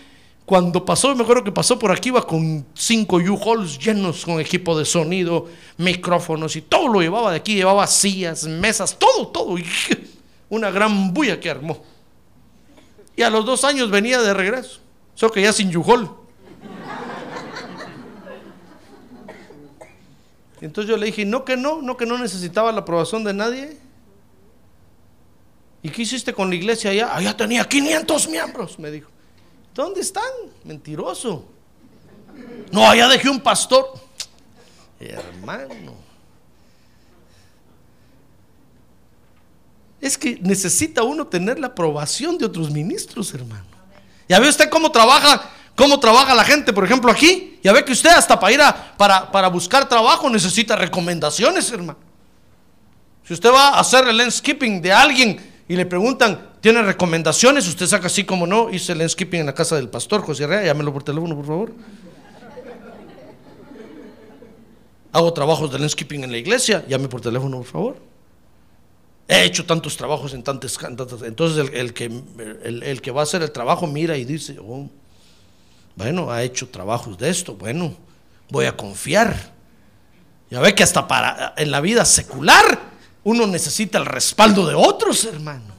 Speaker 2: Cuando pasó, me acuerdo que pasó por aquí, iba con cinco U-Hauls llenos con equipo de sonido, micrófonos y todo lo llevaba de aquí. Llevaba sillas, mesas, todo, todo. Una gran bulla que armó. Y a los dos años venía de regreso. Solo que ya sin U-Haul. Entonces yo le dije, no que no, no que no necesitaba la aprobación de nadie. ¿Y qué hiciste con la iglesia allá? Allá tenía 500 miembros, me dijo. ¿Dónde están? Mentiroso. No, allá dejé un pastor. Hermano. Es que necesita uno tener la aprobación de otros ministros, hermano. ¿Ya ve usted cómo trabaja, cómo trabaja la gente, por ejemplo, aquí? Ya ve que usted hasta para ir a, para, para buscar trabajo necesita recomendaciones, hermano. Si usted va a hacer el landscaping de alguien y le preguntan, ¿tiene recomendaciones? Usted saca así como no, hice el landscaping en la casa del pastor José Herrera, llámelo por teléfono, por favor. Hago trabajos de landscaping en la iglesia, llame por teléfono, por favor. He hecho tantos trabajos en tantas... entonces el, que, el, el, que va a hacer el trabajo mira y dice, oh, bueno, ha hecho trabajos de esto, bueno, voy a confiar. Ya ve que hasta para en la vida secular uno necesita el respaldo de otros, hermano.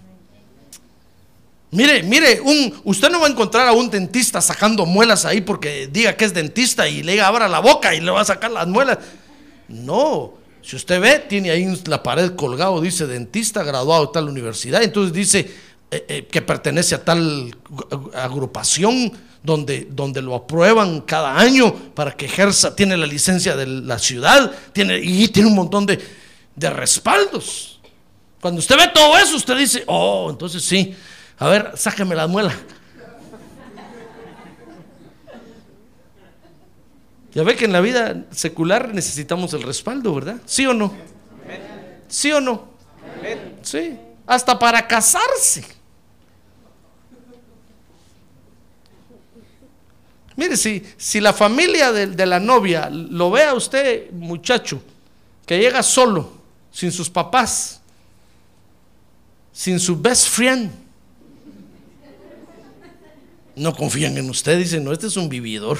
Speaker 2: Mire, mire, un, usted no va a encontrar a un dentista sacando muelas ahí porque diga que es dentista y le abra la boca y le va a sacar las muelas. No, si usted ve, tiene ahí la pared colgado, dice dentista graduado de tal universidad, entonces dice eh, eh, que pertenece a tal agrupación donde, donde lo aprueban cada año para que ejerza, tiene la licencia de la ciudad, tiene, y tiene un montón de, de respaldos. Cuando usted ve todo eso, usted dice, oh, entonces sí, a ver, sáqueme la muela. Ya ve que en la vida secular necesitamos el respaldo, ¿verdad? ¿Sí o no? ¿Sí o no? Sí, hasta para casarse. Mire, si, si la familia de, de la novia lo ve a usted, muchacho, que llega solo, sin sus papás, sin su best friend. No confían en usted, dicen, no, este es un vividor,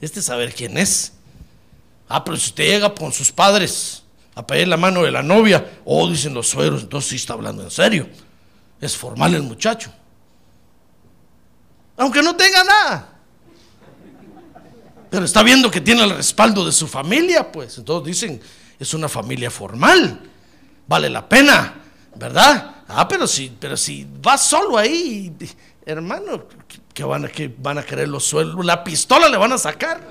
Speaker 2: este es saber quién es. Ah, pero si usted llega con sus padres a pedir la mano de la novia, oh, dicen los suegros, entonces sí está hablando en serio. Es formal el muchacho. Aunque no tenga nada. Pero está viendo que tiene el respaldo de su familia, pues. Entonces dicen, es una familia formal, vale la pena, ¿verdad? Ah, pero si, pero si vas solo ahí, hermano, que van a, que van a querer los sueldos, la pistola le van a sacar.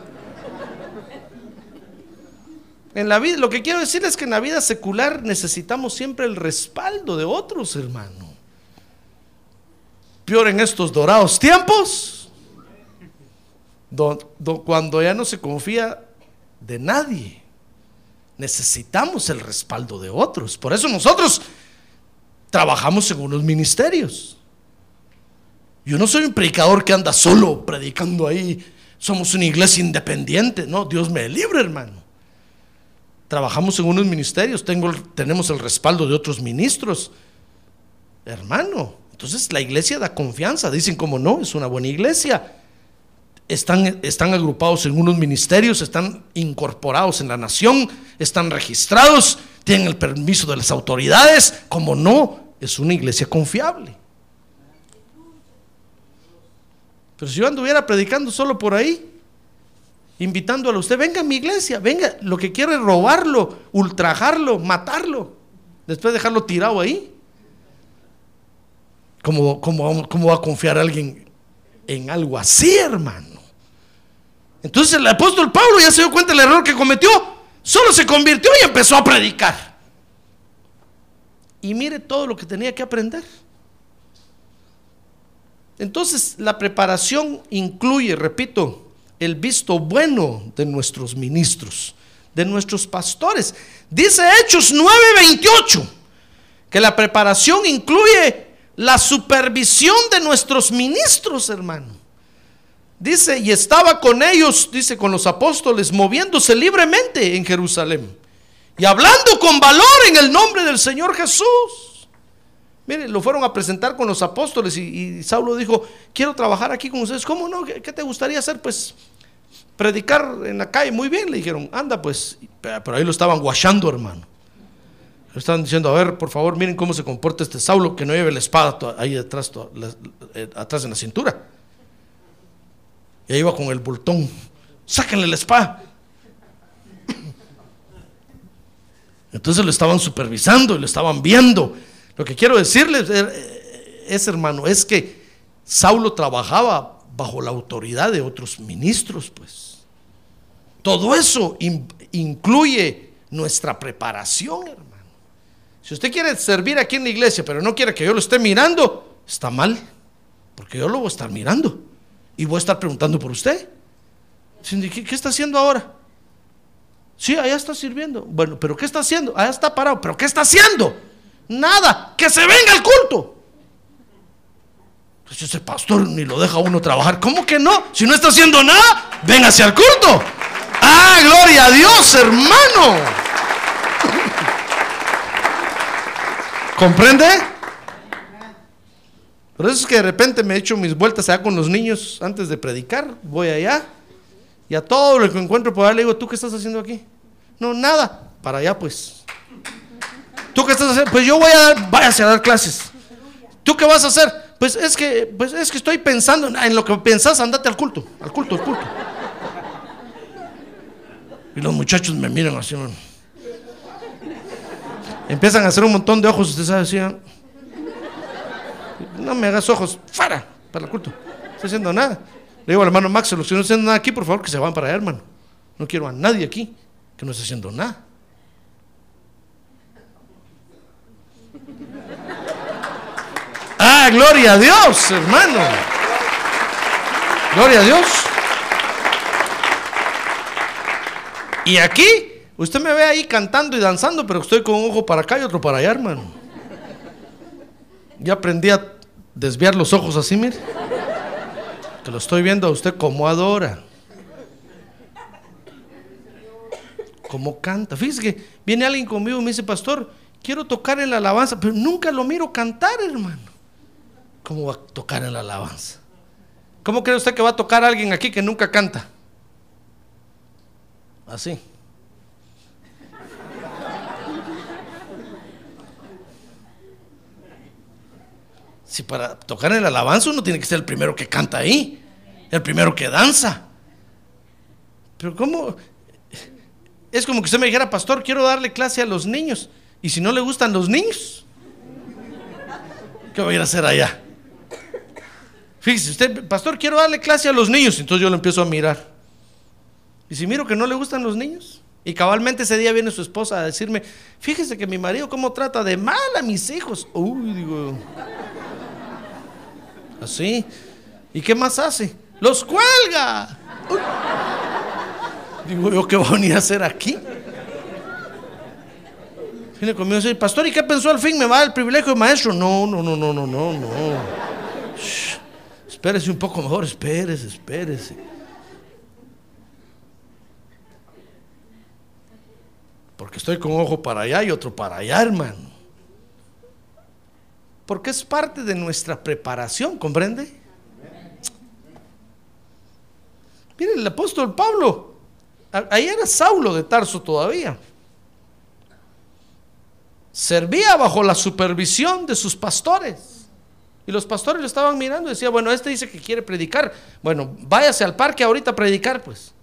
Speaker 2: En la vida, lo que quiero decir es que en la vida secular necesitamos siempre el respaldo de otros, hermano. Peor en estos dorados tiempos, cuando ya no se confía de nadie necesitamos el respaldo de otros. Por eso nosotros trabajamos en unos ministerios. Yo no soy un predicador que anda solo predicando ahí. Somos una iglesia independiente. No, Dios me libre, hermano. Trabajamos en unos ministerios, tengo, tenemos el respaldo de otros ministros. Hermano, entonces la iglesia da confianza. Dicen como no, es una buena iglesia. Están, están agrupados en unos ministerios, están incorporados en la nación, están registrados, tienen el permiso de las autoridades. Como no, es una iglesia confiable. Pero si yo anduviera predicando solo por ahí, invitándolo a usted, venga a mi iglesia, venga, lo que quiero es robarlo, ultrajarlo, matarlo, después dejarlo tirado ahí. ¿Cómo, cómo, cómo va a confiar alguien en algo así, hermano? Entonces el apóstol Pablo ya se dio cuenta del error que cometió, solo se convirtió y empezó a predicar. Y mire todo lo que tenía que aprender. Entonces la preparación incluye, repito, el visto bueno de nuestros ministros, de nuestros pastores. Dice Hechos 9:28 que la preparación incluye la supervisión de nuestros ministros, hermano. Dice, y estaba con ellos, dice, con los apóstoles, moviéndose libremente en Jerusalén y hablando con valor en el nombre del Señor Jesús. Mire, lo fueron a presentar con los apóstoles y, Saulo dijo, quiero trabajar aquí con ustedes. ¿Cómo no? ¿Qué, te gustaría hacer? Pues predicar en la calle. Muy bien, le dijeron, anda pues. Pero ahí lo estaban guachando, hermano. Le estaban diciendo, a ver, por favor, miren cómo se comporta este Saulo, que no lleve la espada ahí detrás, eh, atrás en la cintura. Y ahí iba con el bultón. Sáquenle la espada. Entonces lo estaban supervisando y lo estaban viendo. Lo que quiero decirles es, hermano, es que Saulo trabajaba bajo la autoridad de otros ministros, pues. Todo eso incluye nuestra preparación, hermano. Si usted quiere servir aquí en la iglesia, pero no quiere que yo lo esté mirando, está mal, porque yo lo voy a estar mirando y voy a estar preguntando por usted. ¿Qué, está haciendo ahora? Sí, allá está sirviendo. Bueno, pero ¿qué está haciendo? Allá está parado. ¿Pero qué está haciendo? Nada, que se venga al culto. Pues ese pastor ni lo deja uno trabajar. ¿Cómo que no? Si no está haciendo nada, véngase al culto. Ah, gloria a Dios, hermano. ¿Comprende? Por eso es que de repente me he hecho mis vueltas allá con los niños antes de predicar. Voy allá y a todo lo que encuentro por allá le digo, ¿tú qué estás haciendo aquí? No, nada. Para allá pues. ¿Tú qué estás haciendo? Pues yo voy a dar, váyase a dar clases. ¿Tú qué vas a hacer? Pues es que, pues es que estoy pensando en lo que pensás, andate al culto, al culto, al culto. Y los muchachos me miran así. Empiezan a hacer un montón de ojos, usted sabe, así. No me hagas ojos, fuera, para el culto. No estoy haciendo nada. Le digo al hermano Max, que no están haciendo nada aquí, por favor, que se van para allá, hermano. No quiero a nadie aquí que no esté haciendo nada. Ah, gloria a Dios, hermano. Gloria a Dios. Y aquí, usted me ve ahí cantando y danzando, pero estoy con un ojo para acá y otro para allá, hermano. Ya aprendí a desviar los ojos así, mire. Que lo estoy viendo a usted como adora. Como canta. Fíjese que viene alguien conmigo y me dice, pastor, quiero tocar en la alabanza, pero nunca lo miro cantar, hermano. ¿Cómo va a tocar en la alabanza? ¿Cómo cree usted que va a tocar alguien aquí que nunca canta? Así. Si para tocar en la alabanza uno tiene que ser el primero que canta ahí, el primero que danza. Pero ¿cómo? Es como que usted me dijera, pastor, quiero darle clase a los niños. Y si no le gustan los niños, ¿qué voy a ir a hacer allá? Fíjese, usted, pastor, quiero darle clase a los niños. Entonces yo lo empiezo a mirar. Y si miro que no le gustan los niños. Y cabalmente ese día viene su esposa a decirme, fíjese que mi marido cómo trata de mal a mis hijos. Uy, digo, así. ¿Y qué más hace? Los cuelga. Digo yo, ¿qué voy a venir a hacer aquí? Viene conmigo y dice, pastor, ¿y qué pensó al fin? ¿Me va el privilegio de maestro? No, no, no, no, no, no, no. Espérese un poco mejor, espérese, espérese. Porque estoy con ojo para allá y otro para allá, hermano. Porque es parte de nuestra preparación, ¿comprende? Miren, el apóstol Pablo, ahí era Saulo de Tarso todavía. Servía bajo la supervisión de sus pastores. Y los pastores lo estaban mirando y decía, bueno, este dice que quiere predicar. Bueno, váyase al parque ahorita a predicar, pues.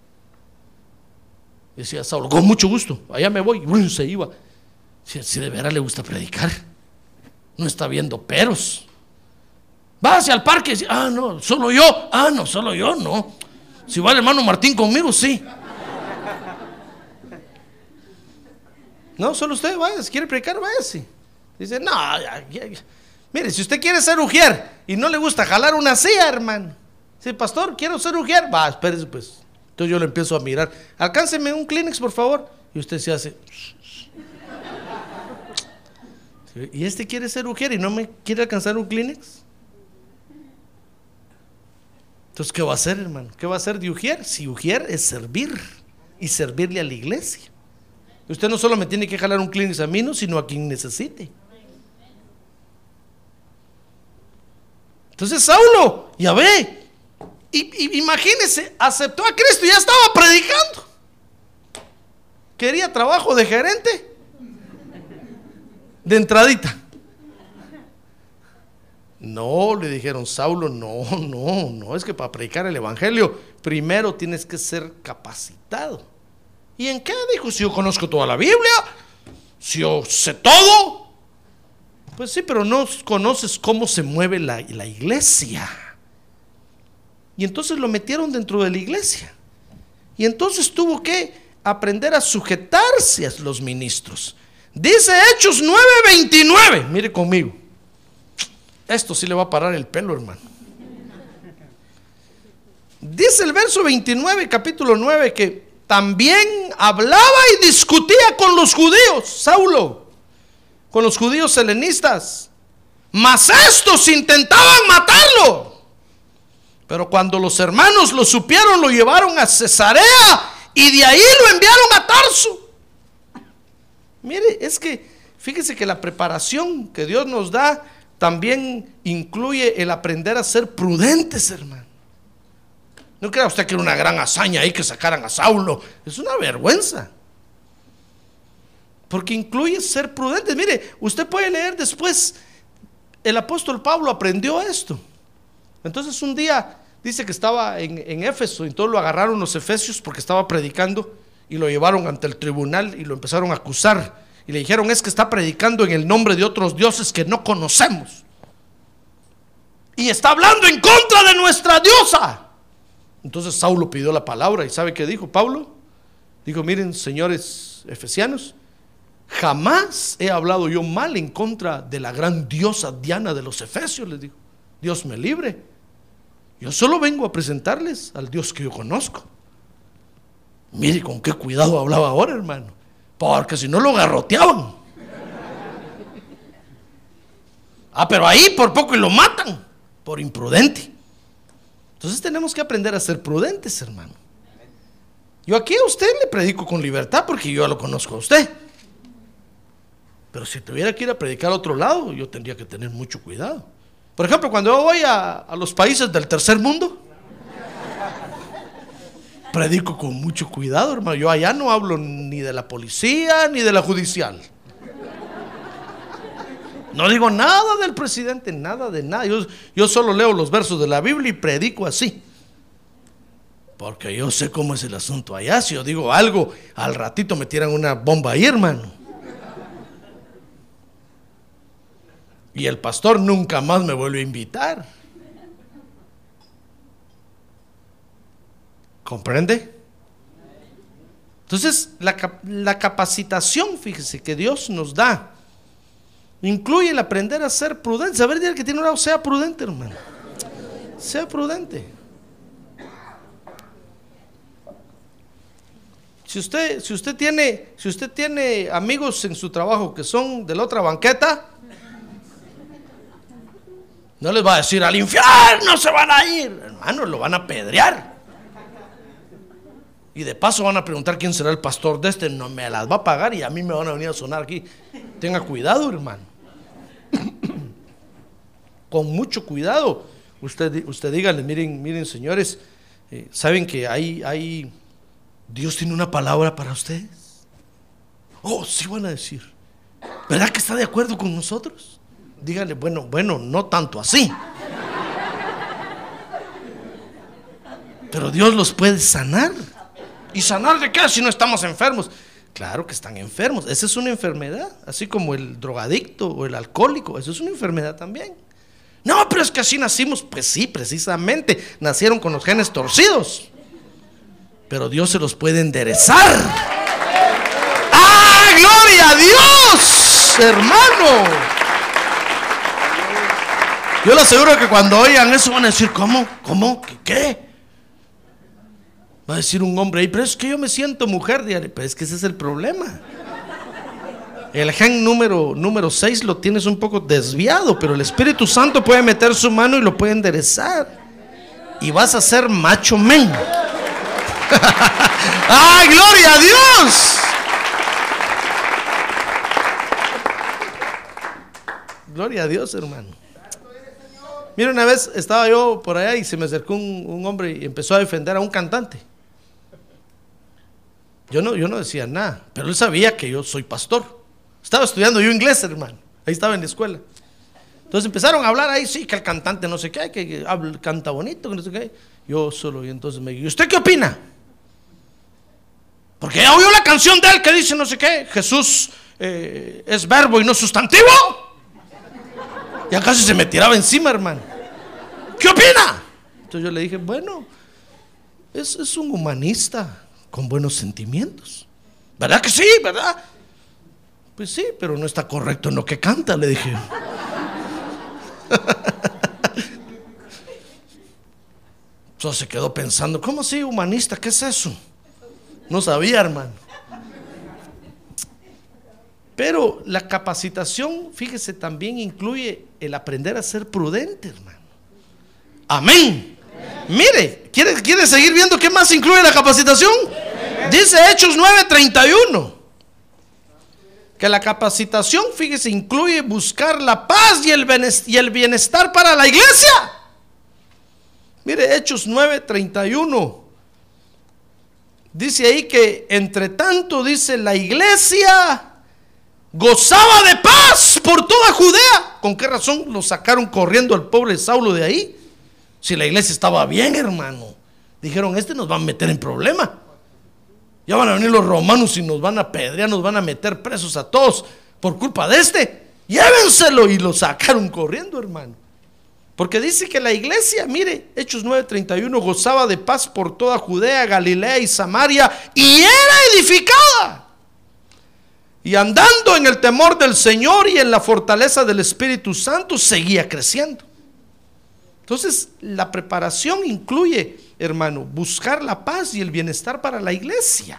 Speaker 2: Decía Saulo, con mucho gusto, allá me voy. Y se iba. Si, de veras le gusta predicar, no está viendo peros. Váyase al parque. Ah, no, solo yo. Ah, no, solo yo, no. Si va el hermano Martín conmigo, sí. No, solo usted, vaya, si quiere predicar, váyase. Dice, no, mire, si usted quiere ser ujier y no le gusta jalar una silla, hermano. Si, pastor, quiero ser ujier, va, espérese pues. Entonces yo le empiezo a mirar. Alcánceme un Kleenex, por favor. Y usted se hace. ¿Y este quiere ser ujier y no me quiere alcanzar un Kleenex? Entonces, ¿qué va a hacer, hermano? ¿Qué va a hacer de ujier? Si ujier es servir y servirle a la iglesia. Usted no solo me tiene que jalar un Kleenex a mí, sino a quien necesite. Entonces, Saulo, ya ve, y, imagínese, aceptó a Cristo y ya estaba predicando. Quería trabajo de gerente. De entradita. No, le dijeron, Saulo, no, no, no, es que para predicar el Evangelio primero tienes que ser capacitado. ¿Y en qué? Dijo, si yo conozco toda la Biblia, si yo sé todo. Pues sí, pero no conoces cómo se mueve la, la iglesia. Y entonces lo metieron dentro de la iglesia. Y entonces tuvo que aprender a sujetarse a los ministros. Dice Hechos 9:29, mire conmigo. Esto sí le va a parar el pelo, hermano. Dice el verso 29, capítulo 9, que también hablaba y discutía con los judíos, Saulo, con los judíos helenistas. Mas estos intentaban matarlo. Pero cuando los hermanos lo supieron, lo llevaron a Cesarea y de ahí lo enviaron a Tarso. Mire, es que fíjese que la preparación que Dios nos da también incluye el aprender a ser prudentes, hermano. No crea usted que era una gran hazaña ahí que sacaran a Saulo. Es una vergüenza. Porque incluye ser prudentes. Mire, usted puede leer después, el apóstol Pablo aprendió esto. Entonces un día Dice que estaba en, Éfeso y entonces lo agarraron los efesios porque estaba predicando y lo llevaron ante el tribunal y lo empezaron a acusar. Y le dijeron, es que está predicando en el nombre de otros dioses que no conocemos. Y está hablando en contra de nuestra diosa. Entonces Saulo pidió la palabra y ¿sabe qué dijo Pablo? Dijo, miren señores efesianos, jamás he hablado yo mal en contra de la gran diosa Diana de los efesios, les dijo. Dios me libre. Yo solo vengo a presentarles al Dios que yo conozco. Mire con qué cuidado hablaba ahora, hermano. Porque si no lo garroteaban. Ah, pero ahí por poco y lo matan. Por imprudente. Entonces tenemos que aprender a ser prudentes, hermano. Yo aquí a usted le predico con libertad porque yo lo conozco a usted. Pero si tuviera que ir a predicar a otro lado, yo tendría que tener mucho cuidado. Por ejemplo, cuando yo voy a, los países del tercer mundo, predico con mucho cuidado, hermano. Yo allá no hablo ni de la policía ni de la judicial. No digo nada del presidente, nada de nada. Yo, solo leo los versos de la Biblia y predico así. Porque yo sé cómo es el asunto allá. Si yo digo algo, al ratito me tiran una bomba ahí, hermano. Y el pastor nunca más me vuelve a invitar. ¿Comprende? Entonces, la, capacitación, fíjese, que Dios nos da, incluye el aprender a ser prudente. Saber que tiene un lado, sea prudente, hermano. Sea prudente. Si usted, si usted tiene, si usted tiene amigos en su trabajo que son de la otra banqueta, No les va a decir al infierno se van a ir. Hermano, lo van a pedrear. Y de paso van a preguntar quién será el pastor de este. No me las va a pagar y a mí me van a venir a sonar aquí. Tenga cuidado, hermano. Con mucho cuidado. Usted, usted dígale, miren, miren, señores, eh, saben que hay, hay, Dios tiene una palabra para ustedes. Oh, sí van a decir. ¿Verdad que está de acuerdo con nosotros? Dígale, bueno, bueno, no tanto así. Pero Dios los puede sanar. ¿Y sanar de qué si no estamos enfermos? Claro que están enfermos. Esa es una enfermedad. Así como el drogadicto o el alcohólico. Eso es una enfermedad también. No, pero es que así nacimos. Pues sí, precisamente. Nacieron con los genes torcidos. Pero Dios se los puede enderezar. ¡Ah, gloria a Dios, hermano! Yo le aseguro que cuando oigan eso van a decir, ¿cómo? ¿Cómo? ¿Qué? qué? A decir un hombre pero es que yo me siento mujer. Pero es que ese es el problema. El gen número, número 6 lo tienes un poco desviado, pero el Espíritu Santo puede meter su mano y lo puede enderezar. Y vas a ser macho men. ¡Ay, gloria a Dios! Gloria a Dios, hermano. Mira, una vez estaba yo por allá y se me acercó un hombre y empezó a defender a un cantante. Yo no, yo no decía nada, pero él sabía que yo soy pastor. Estaba estudiando yo inglés, hermano. Ahí estaba en la escuela. Entonces empezaron a hablar ahí, sí, que el cantante no sé qué, que, canta bonito, que no sé qué. Yo solo, y entonces me dijo, ¿usted qué opina? Porque ya oyó la canción de él que dice no sé qué, Jesús eh, es verbo y no sustantivo. Ya casi se me tiraba encima, hermano. ¿Qué opina? Entonces yo le dije, bueno, es, es un humanista con buenos sentimientos. ¿Verdad que sí? ¿Verdad? Pues sí, pero no está correcto en lo que canta, le dije. Entonces se quedó pensando, ¿cómo así humanista? ¿Qué es eso? No sabía, hermano. Pero la capacitación, fíjese, también incluye el aprender a ser prudente, hermano. Amén. Mire, ¿quiere, ¿quiere seguir viendo qué más incluye la capacitación? Dice Hechos 9:31 que la capacitación, fíjese, incluye buscar la paz y el bienestar para la iglesia. Mire, Hechos 9:31. Dice ahí que entre tanto, dice, la iglesia gozaba de paz por toda Judea. ¿Con qué razón lo sacaron corriendo al pobre Saulo de ahí? Si la iglesia estaba bien, hermano. Dijeron, este nos va a meter en problema. Ya van a venir los romanos y nos van a pedrear, nos van a meter presos a todos por culpa de este. Llévenselo y lo sacaron corriendo, hermano. Porque dice que la iglesia, mire, Hechos 9:31, gozaba de paz por toda Judea, Galilea y Samaria y era edificada. Y andando en el temor del Señor y en la fortaleza del Espíritu Santo, seguía creciendo. Entonces, la preparación incluye hermano, buscar la paz y el bienestar para la iglesia.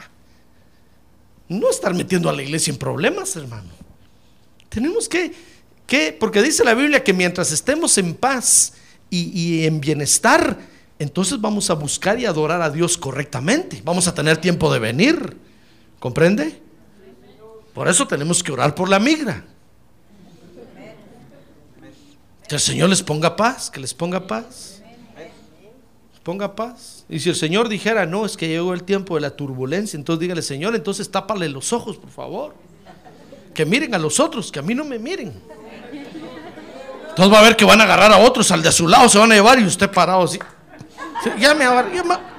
Speaker 2: No estar metiendo a la iglesia en problemas, hermano. Tenemos que, que porque dice la Biblia que mientras estemos en paz y, y en bienestar, entonces vamos a buscar y adorar a Dios correctamente. Vamos a tener tiempo de venir. ¿Comprende? Por eso tenemos que orar por la migra. Que el Señor les ponga paz, que les ponga paz ponga paz. Y si el Señor dijera, no, es que llegó el tiempo de la turbulencia, entonces dígale, Señor, entonces tápale los ojos, por favor. Que miren a los otros, que a mí no me miren. Entonces va a ver que van a agarrar a otros, al de su lado se van a llevar y usted parado así. Ya me,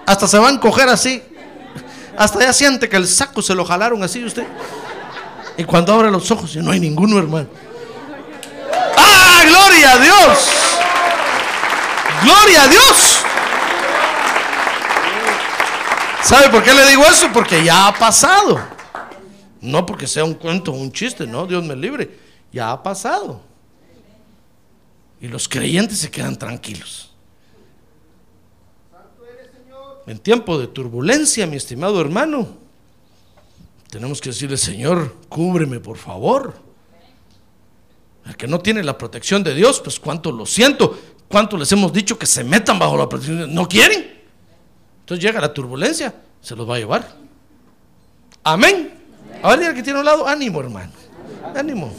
Speaker 2: hasta se van a coger así. Hasta ya siente que el saco se lo jalaron así usted. Y cuando abre los ojos, no hay ninguno, hermano. ¡Ah, gloria a Dios! ¡Gloria a Dios! ¿Sabe por qué le digo eso? Porque ya ha pasado. No porque sea un cuento o un chiste, no, Dios me libre. Ya ha pasado. Y los creyentes se quedan tranquilos. En tiempo de turbulencia, mi estimado hermano, tenemos que decirle, Señor, cúbreme por favor. El que no tiene la protección de Dios, pues cuánto lo siento, cuánto les hemos dicho que se metan bajo la protección. No quieren. Entonces llega la turbulencia, se los va a llevar. Amén. A ver, el que tiene un lado, ánimo, hermano. Ánimo.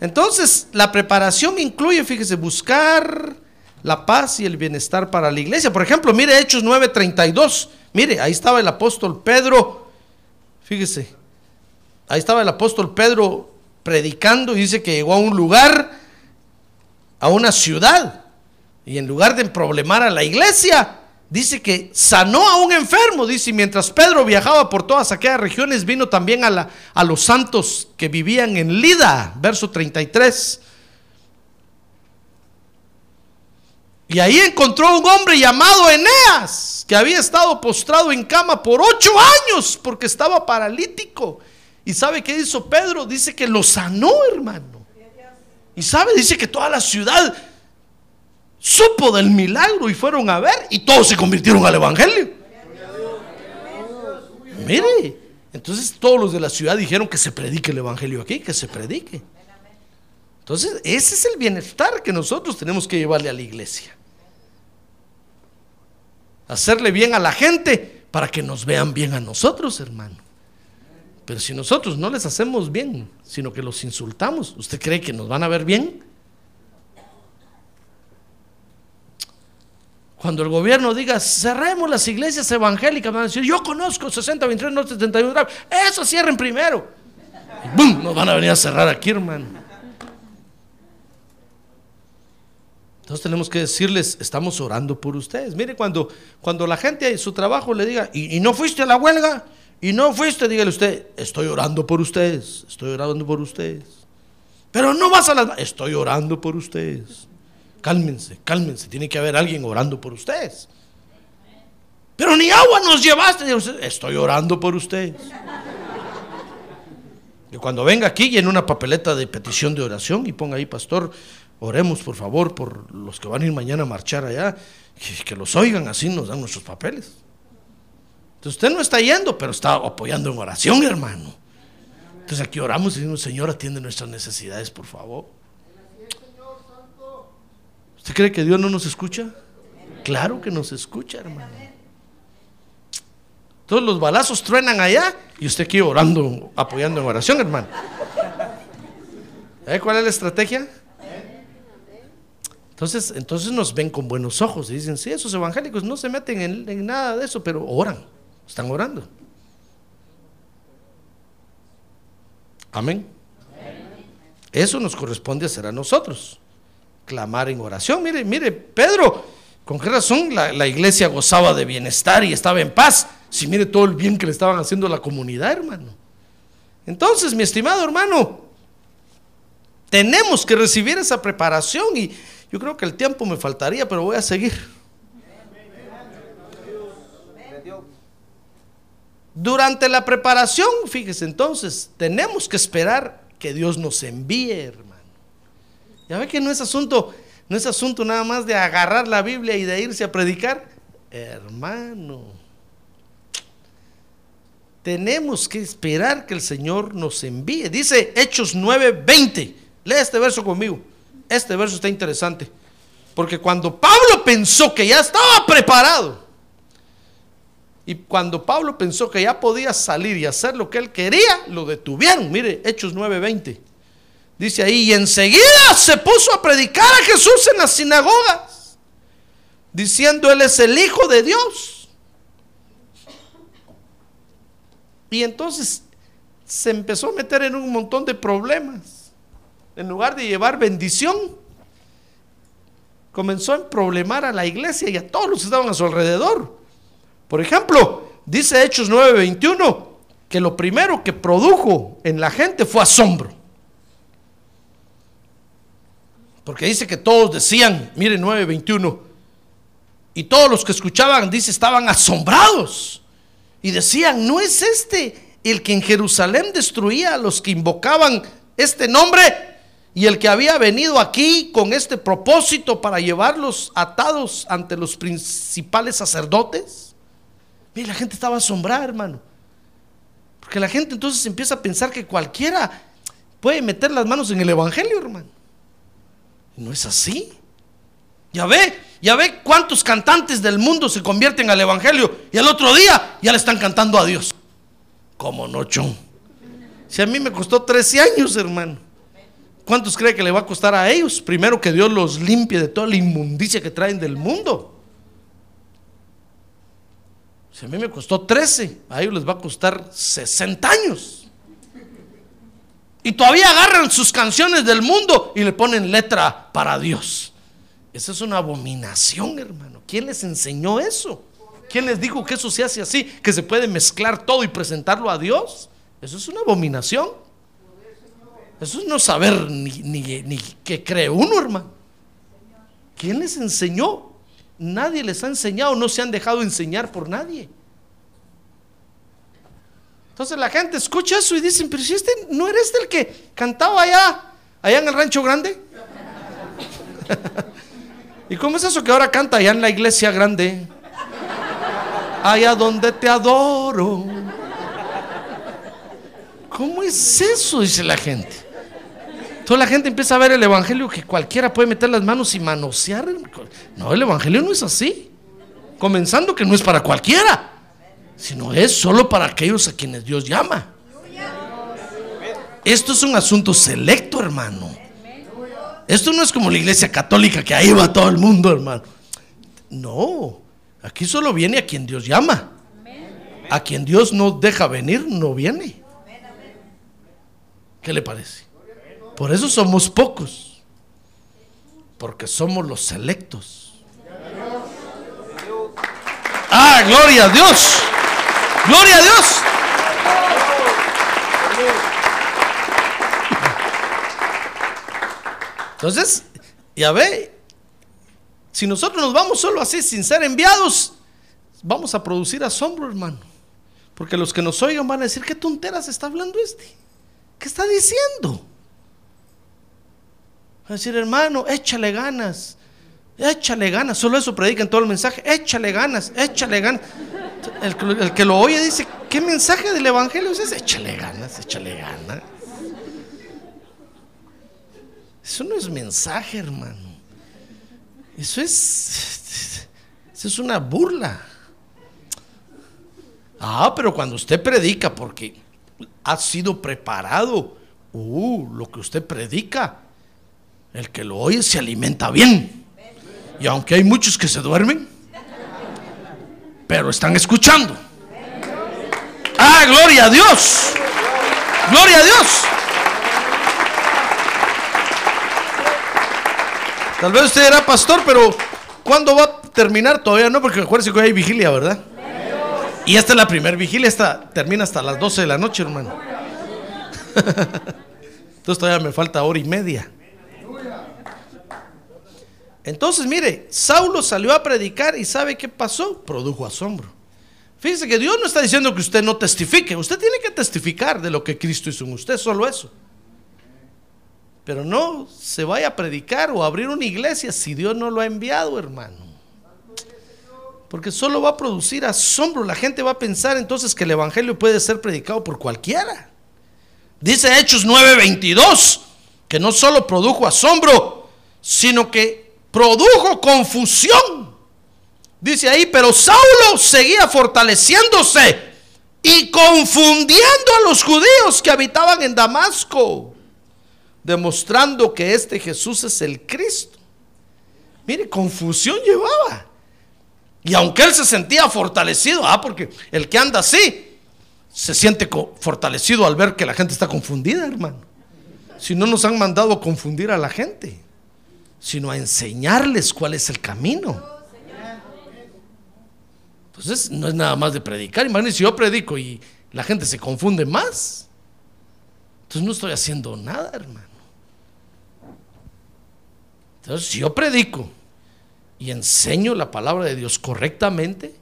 Speaker 2: Entonces, la preparación incluye, fíjese, buscar la paz y el bienestar para la iglesia. Por ejemplo, mire Hechos 9:32. Mire, ahí estaba el apóstol Pedro. Fíjese, ahí estaba el apóstol Pedro predicando dice que llegó a un lugar, a una ciudad, y en lugar de problemar a la iglesia, dice que sanó a un enfermo, dice, y mientras Pedro viajaba por todas aquellas regiones, vino también a, la, a los santos que vivían en Lida, verso 33. Y ahí encontró un hombre llamado Eneas, que había estado postrado en cama por ocho años porque estaba paralítico. ¿Y sabe qué hizo Pedro? Dice que lo sanó, hermano. Y sabe, dice que toda la ciudad supo del milagro y fueron a ver y todos se convirtieron al Evangelio. Mire, entonces todos los de la ciudad dijeron que se predique el Evangelio aquí, que se predique. Entonces, ese es el bienestar que nosotros tenemos que llevarle a la iglesia. Hacerle bien a la gente para que nos vean bien a nosotros, hermano. Pero si nosotros no les hacemos bien, sino que los insultamos, ¿usted cree que nos van a ver bien? Cuando el gobierno diga, cerremos las iglesias evangélicas, van a decir, yo conozco 60, 23, no 71 Eso cierren primero. ¡Bum! Nos van a venir a cerrar aquí, hermano. Entonces tenemos que decirles, estamos orando por ustedes. Mire, cuando, cuando la gente en su trabajo le diga, ¿y, y no fuiste a la huelga? ¿Y no fuiste? Dígale usted, estoy orando por ustedes, estoy orando por ustedes. Pero no vas a las... Estoy orando por ustedes. Cálmense, cálmense. Tiene que haber alguien orando por ustedes. Pero ni agua nos llevaste. Estoy orando por ustedes. Y cuando venga aquí, llene una papeleta de petición de oración y ponga ahí, pastor, oremos por favor por los que van a ir mañana a marchar allá. Que los oigan, así nos dan nuestros papeles. Entonces usted no está yendo, pero está apoyando en oración, hermano. Entonces aquí oramos y decimos, Señor, atiende nuestras necesidades, por favor. ¿Usted cree que Dios no nos escucha? Claro que nos escucha, hermano. Todos los balazos truenan allá y usted aquí orando, apoyando en oración, hermano. ¿Eh? ¿Cuál es la estrategia? Entonces, entonces nos ven con buenos ojos y dicen, sí, esos evangélicos no se meten en, en nada de eso, pero oran, están orando. Amén. Eso nos corresponde hacer a nosotros clamar en oración. Mire, mire, Pedro, con qué razón la, la, iglesia gozaba de bienestar y estaba en paz. Si mire todo el bien que le estaban haciendo a la comunidad, hermano. Entonces, mi estimado hermano, tenemos que recibir esa preparación y yo creo que el tiempo me faltaría, pero voy a seguir. Durante la preparación, fíjese entonces, tenemos que esperar que Dios nos envíe, hermano. Ya ve que no es asunto, no es asunto nada más de agarrar la Biblia y de irse a predicar. Hermano, tenemos que esperar que el Señor nos envíe. Dice Hechos 9:20. Lea este verso conmigo. Este verso está interesante. Porque cuando Pablo pensó que ya estaba preparado, y cuando Pablo pensó que ya podía salir y hacer lo que él quería, lo detuvieron. Mire, Hechos 9:20. Dice ahí, y enseguida se puso a predicar a Jesús en las sinagogas, diciendo, Él es el Hijo de Dios. Y entonces se empezó a meter en un montón de problemas. En lugar de llevar bendición, comenzó a problemar a la iglesia y a todos los que estaban a su alrededor. Por ejemplo, dice Hechos 9:21 que lo primero que produjo en la gente fue asombro. Porque dice que todos decían, mire 9:21, y todos los que escuchaban, dice, estaban asombrados. Y decían, ¿no es este el que en Jerusalén destruía a los que invocaban este nombre? Y el que había venido aquí con este propósito para llevarlos atados ante los principales sacerdotes. Mire, la gente estaba asombrada, hermano. Porque la gente entonces empieza a pensar que cualquiera puede meter las manos en el Evangelio, hermano. No es así. Ya ve, ya ve cuántos cantantes del mundo se convierten al Evangelio y al otro día ya le están cantando a Dios. Como no, chon. Si a mí me costó 13 años, hermano. ¿Cuántos cree que le va a costar a ellos? Primero que Dios los limpie de toda la inmundicia que traen del mundo. Si a mí me costó 13, a ellos les va a costar 60 años. Y todavía agarran sus canciones del mundo y le ponen letra para Dios. Eso es una abominación, hermano. ¿Quién les enseñó eso? ¿Quién les dijo que eso se hace así? Que se puede mezclar todo y presentarlo a Dios. Eso es una abominación. Eso es no saber ni, ni, ni qué cree uno, hermano. ¿Quién les enseñó? Nadie les ha enseñado, no se han dejado enseñar por nadie. Entonces la gente escucha eso y dicen, pero si este no eres del que cantaba allá, allá en el rancho grande. ¿Y cómo es eso que ahora canta allá en la iglesia grande? Allá donde te adoro. ¿Cómo es eso? Dice la gente. Toda la gente empieza a ver el Evangelio que cualquiera puede meter las manos y manosear. No, el Evangelio no es así. Comenzando que no es para cualquiera, sino es solo para aquellos a quienes Dios llama. Esto es un asunto selecto, hermano. Esto no es como la iglesia católica que ahí va todo el mundo, hermano. No, aquí solo viene a quien Dios llama. A quien Dios no deja venir, no viene. ¿Qué le parece? Por eso somos pocos. Porque somos los selectos. Ah, gloria a Dios. Gloria a Dios. Entonces, ya ve, si nosotros nos vamos solo así, sin ser enviados, vamos a producir asombro, hermano. Porque los que nos oigan van a decir, ¿qué tonteras está hablando este? ¿Qué está diciendo? Decir, hermano, échale ganas. Échale ganas. Solo eso predica en todo el mensaje. Échale ganas, échale ganas. El, que lo oye dice, ¿qué mensaje del Evangelio es ese? Échale ganas, échale ganas. Eso no es mensaje, hermano. Eso es, eso es una burla. Ah, pero cuando usted predica, porque ha sido preparado, uh, lo que usted predica el que lo oye se alimenta bien. Y aunque hay muchos que se duermen, pero están escuchando. Ah, gloria a Dios. Gloria a Dios. Tal vez usted era pastor, pero ¿cuándo va a terminar? Todavía no, porque acuérdese que hoy hay vigilia, ¿verdad? Y esta es la primera vigilia, esta termina hasta las 12 de la noche, hermano. Entonces todavía me falta hora y media. Entonces, mire, Saulo salió a predicar y ¿sabe qué pasó? Produjo asombro. Fíjese que Dios no está diciendo que usted no testifique, usted tiene que testificar de lo que Cristo hizo en usted, solo eso. Pero no se vaya a predicar o a abrir una iglesia si Dios no lo ha enviado, hermano. Porque solo va a producir asombro. La gente va a pensar entonces que el Evangelio puede ser predicado por cualquiera. Dice Hechos 9:22 que no solo produjo asombro, sino que produjo confusión. Dice ahí, pero Saulo seguía fortaleciéndose y confundiendo a los judíos que habitaban en Damasco, demostrando que este Jesús es el Cristo. Mire, confusión llevaba. Y aunque él se sentía fortalecido, ah, porque el que anda así se siente fortalecido al ver que la gente está confundida, hermano. Si no nos han mandado confundir a la gente sino a enseñarles cuál es el camino. Entonces, no es nada más de predicar. Imagínense, si yo predico y la gente se confunde más, entonces no estoy haciendo nada, hermano. Entonces, si yo predico y enseño la palabra de Dios correctamente,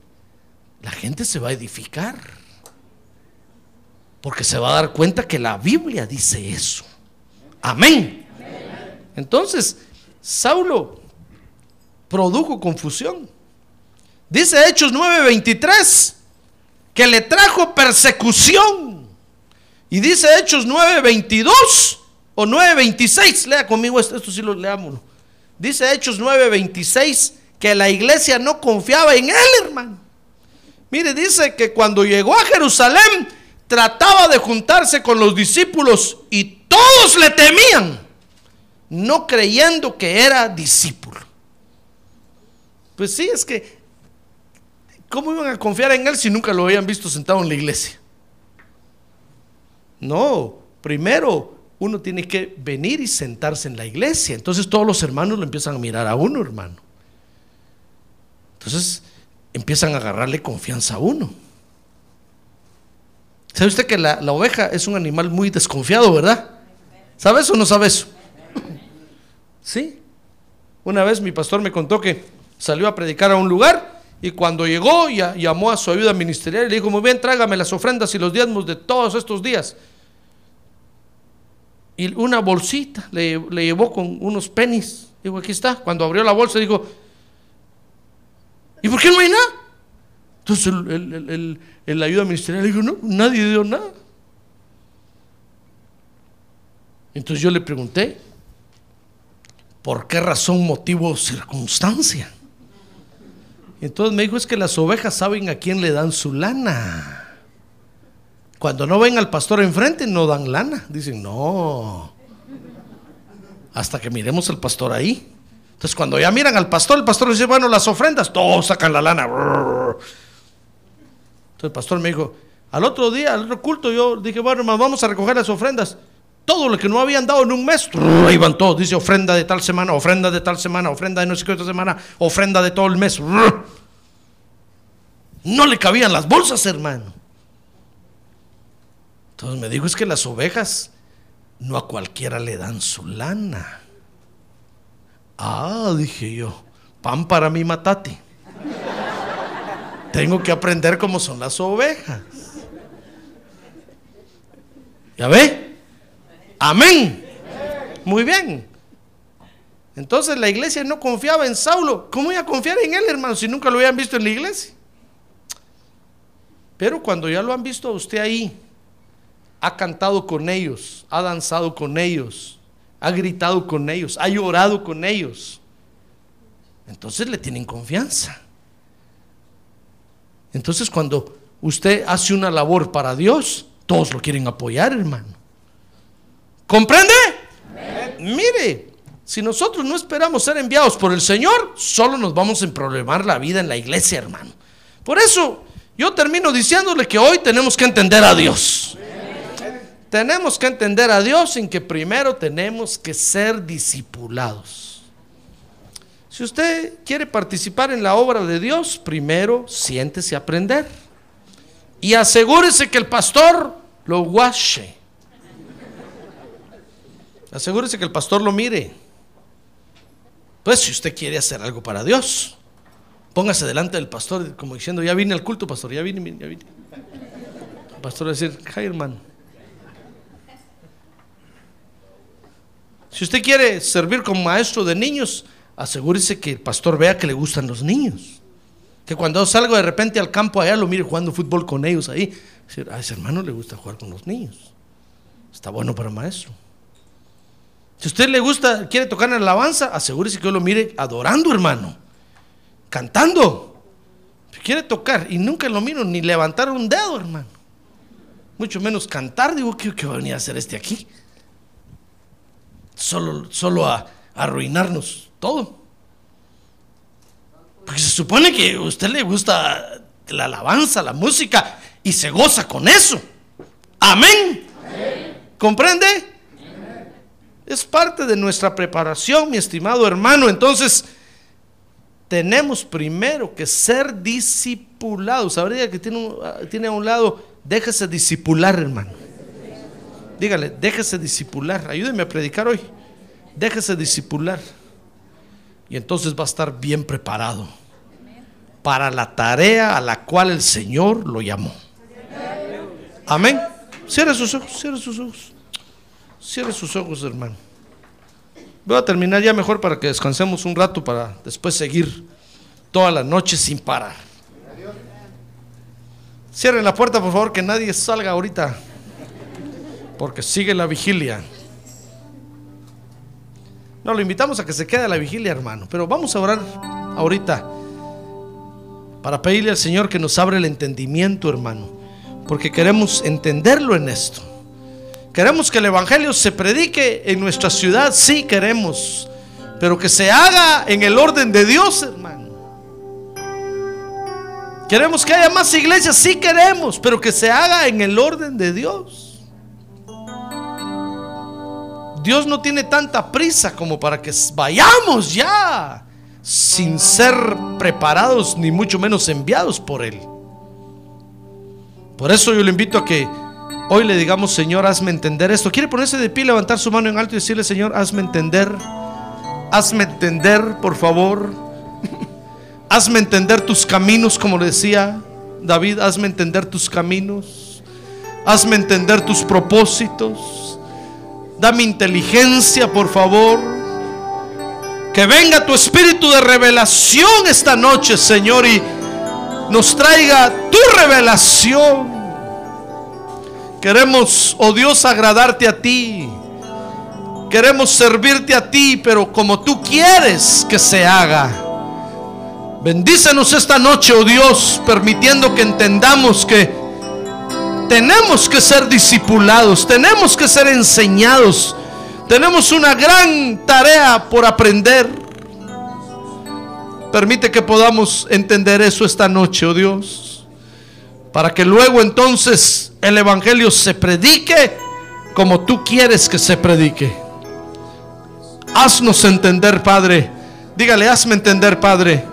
Speaker 2: la gente se va a edificar. Porque se va a dar cuenta que la Biblia dice eso. Amén. Entonces, Saulo produjo confusión. Dice Hechos 9:23 que le trajo persecución. Y dice Hechos 9:22 o 9.26, lea conmigo esto, esto sí lo leámoslo. Dice Hechos 9.26 que la iglesia no confiaba en él, hermano. Mire, dice que cuando llegó a Jerusalén trataba de juntarse con los discípulos y todos le temían, no creyendo que era discípulo. Pues sí, es que, ¿cómo iban a confiar en él si nunca lo habían visto sentado en la iglesia? No, primero uno tiene que venir y sentarse en la iglesia. Entonces todos los hermanos lo empiezan a mirar a uno, hermano. Entonces empiezan a agarrarle confianza a uno. ¿Sabe usted que la, la oveja es un animal muy desconfiado, verdad? ¿Sabe eso o no sabe eso? Sí. Una vez mi pastor me contó que salió a predicar a un lugar y cuando llegó llamó a su ayuda ministerial y le dijo, muy bien, trágame las ofrendas y los diezmos de todos estos días. Y una bolsita le, le llevó con unos pennies. Digo, aquí está. Cuando abrió la bolsa dijo, ¿y por qué no hay nada? Entonces el- el- el ayuda ministerial le dijo, no, nadie dio nada. Entonces yo le pregunté, ¿por qué razón, motivo o circunstancia? Entonces me dijo, es que las ovejas saben a quién le dan su lana. Cuando no ven al pastor enfrente, no dan lana. Dicen, no. Hasta que miremos al pastor ahí. Entonces, cuando ya miran al pastor, el pastor dice, bueno, las ofrendas, todos sacan la lana. Entonces, el pastor me dijo, al otro día, al otro culto, yo dije, bueno, hermano, vamos a recoger las ofrendas. Todo lo que no habían dado en un mes, van todos. Dice ofrenda de tal semana, ofrenda de tal semana, ofrenda de no sé qué otra semana, ofrenda de todo el mes. No le cabían las bolsas, hermano. Entonces me dijo, es que las ovejas no a cualquiera le dan su lana. Ah, dije yo, pan para mi matate. Tengo que aprender cómo son las ovejas. ¿Ya ve? Amén. Muy bien. Entonces la iglesia no confiaba en Saulo. ¿Cómo iba a confiar en él, hermano, si nunca lo habían visto en la iglesia? Pero cuando ya lo han visto a usted ahí, ha cantado con ellos, ha danzado con ellos, ha gritado con ellos, ha llorado con ellos. Entonces le tienen confianza. Entonces cuando usted hace una labor para Dios, todos lo quieren apoyar, hermano. ¿Comprende? Mire, si nosotros no esperamos ser enviados por el Señor, solo nos vamos a emproblemar la vida en la iglesia, hermano. Por eso yo termino diciéndole que hoy tenemos que entender a Dios. Tenemos que entender a Dios en que primero tenemos que ser discipulados. Si usted quiere participar en la obra de Dios, primero siéntese a aprender. Y asegúrese que el pastor lo guache. Asegúrese que el pastor lo mire. Pues si usted quiere hacer algo para Dios, póngase delante del pastor como diciendo, ya vine al culto, pastor, ya vine, ya vine. El pastor va a decir, hi hermano. Si usted quiere servir como maestro de niños, asegúrese que el pastor vea que le gustan los niños. Que cuando salgo de repente al campo allá lo mire jugando fútbol con ellos ahí. A ese hermano le gusta jugar con los niños. Está bueno para maestro. Si usted le gusta, quiere tocar en alabanza, asegúrese que yo lo mire adorando, hermano. Cantando. Si quiere tocar y nunca lo miro ni levantar un dedo, hermano. Mucho menos cantar. Digo, ¿qué, qué va a venir a hacer este aquí? Solo, solo a, a arruinarnos todo. Porque se supone que a usted le gusta la alabanza, la música, y se goza con eso. Amén. ¿Comprende? Es parte de nuestra preparación, mi estimado hermano. Entonces, tenemos primero que ser discipulados. Sabría que tiene, un- tiene a un lado, déjese discipular, hermano. Dígale, déjese discipular. Ayúdeme a predicar hoy. Déjese discipular. Y entonces va a estar bien preparado para la tarea a la cual el Señor lo llamó. Amén. Cierre sus ojos, cierre sus ojos. Cierre sus ojos, hermano. Voy a terminar ya mejor para que descansemos un rato para después seguir toda la noche sin parar. Cierren la puerta, por favor, que nadie salga ahorita. Porque sigue la vigilia. No, lo invitamos a que se quede a la vigilia, hermano. Pero vamos a orar ahorita para pedirle al Señor que nos abra el entendimiento, hermano. Porque queremos entenderlo en esto. Queremos que el Evangelio se predique en nuestra ciudad, sí queremos. Pero que se haga en el orden de Dios, hermano. Queremos que haya más iglesias, sí queremos, pero que se haga en el orden de Dios. Dios no tiene tanta prisa como para que vayamos ya sin ser preparados ni mucho menos enviados por Él. Por eso yo le invito a que hoy le digamos, Señor, hazme entender esto. ¿Quiere ponerse de pie, levantar su mano en alto y decirle, Señor, hazme entender? Hazme entender, por favor. Hazme entender tus caminos, como le decía David, hazme entender tus caminos. Hazme entender tus propósitos. Dame inteligencia, por favor. Que venga tu espíritu de revelación esta noche, Señor, y nos traiga tu revelación. Queremos, oh Dios, agradarte a ti. Queremos servirte a ti, pero como tú quieres que se haga. Bendícenos esta noche, oh Dios, permitiendo que entendamos que tenemos que ser discipulados, tenemos que ser enseñados, tenemos una gran tarea por aprender. Permite que podamos entender eso esta noche, oh Dios, para que luego entonces el Evangelio se predique como tú quieres que se predique. Haznos entender, Padre. Dígale, hazme entender, Padre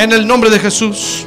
Speaker 2: en el nombre de Jesús.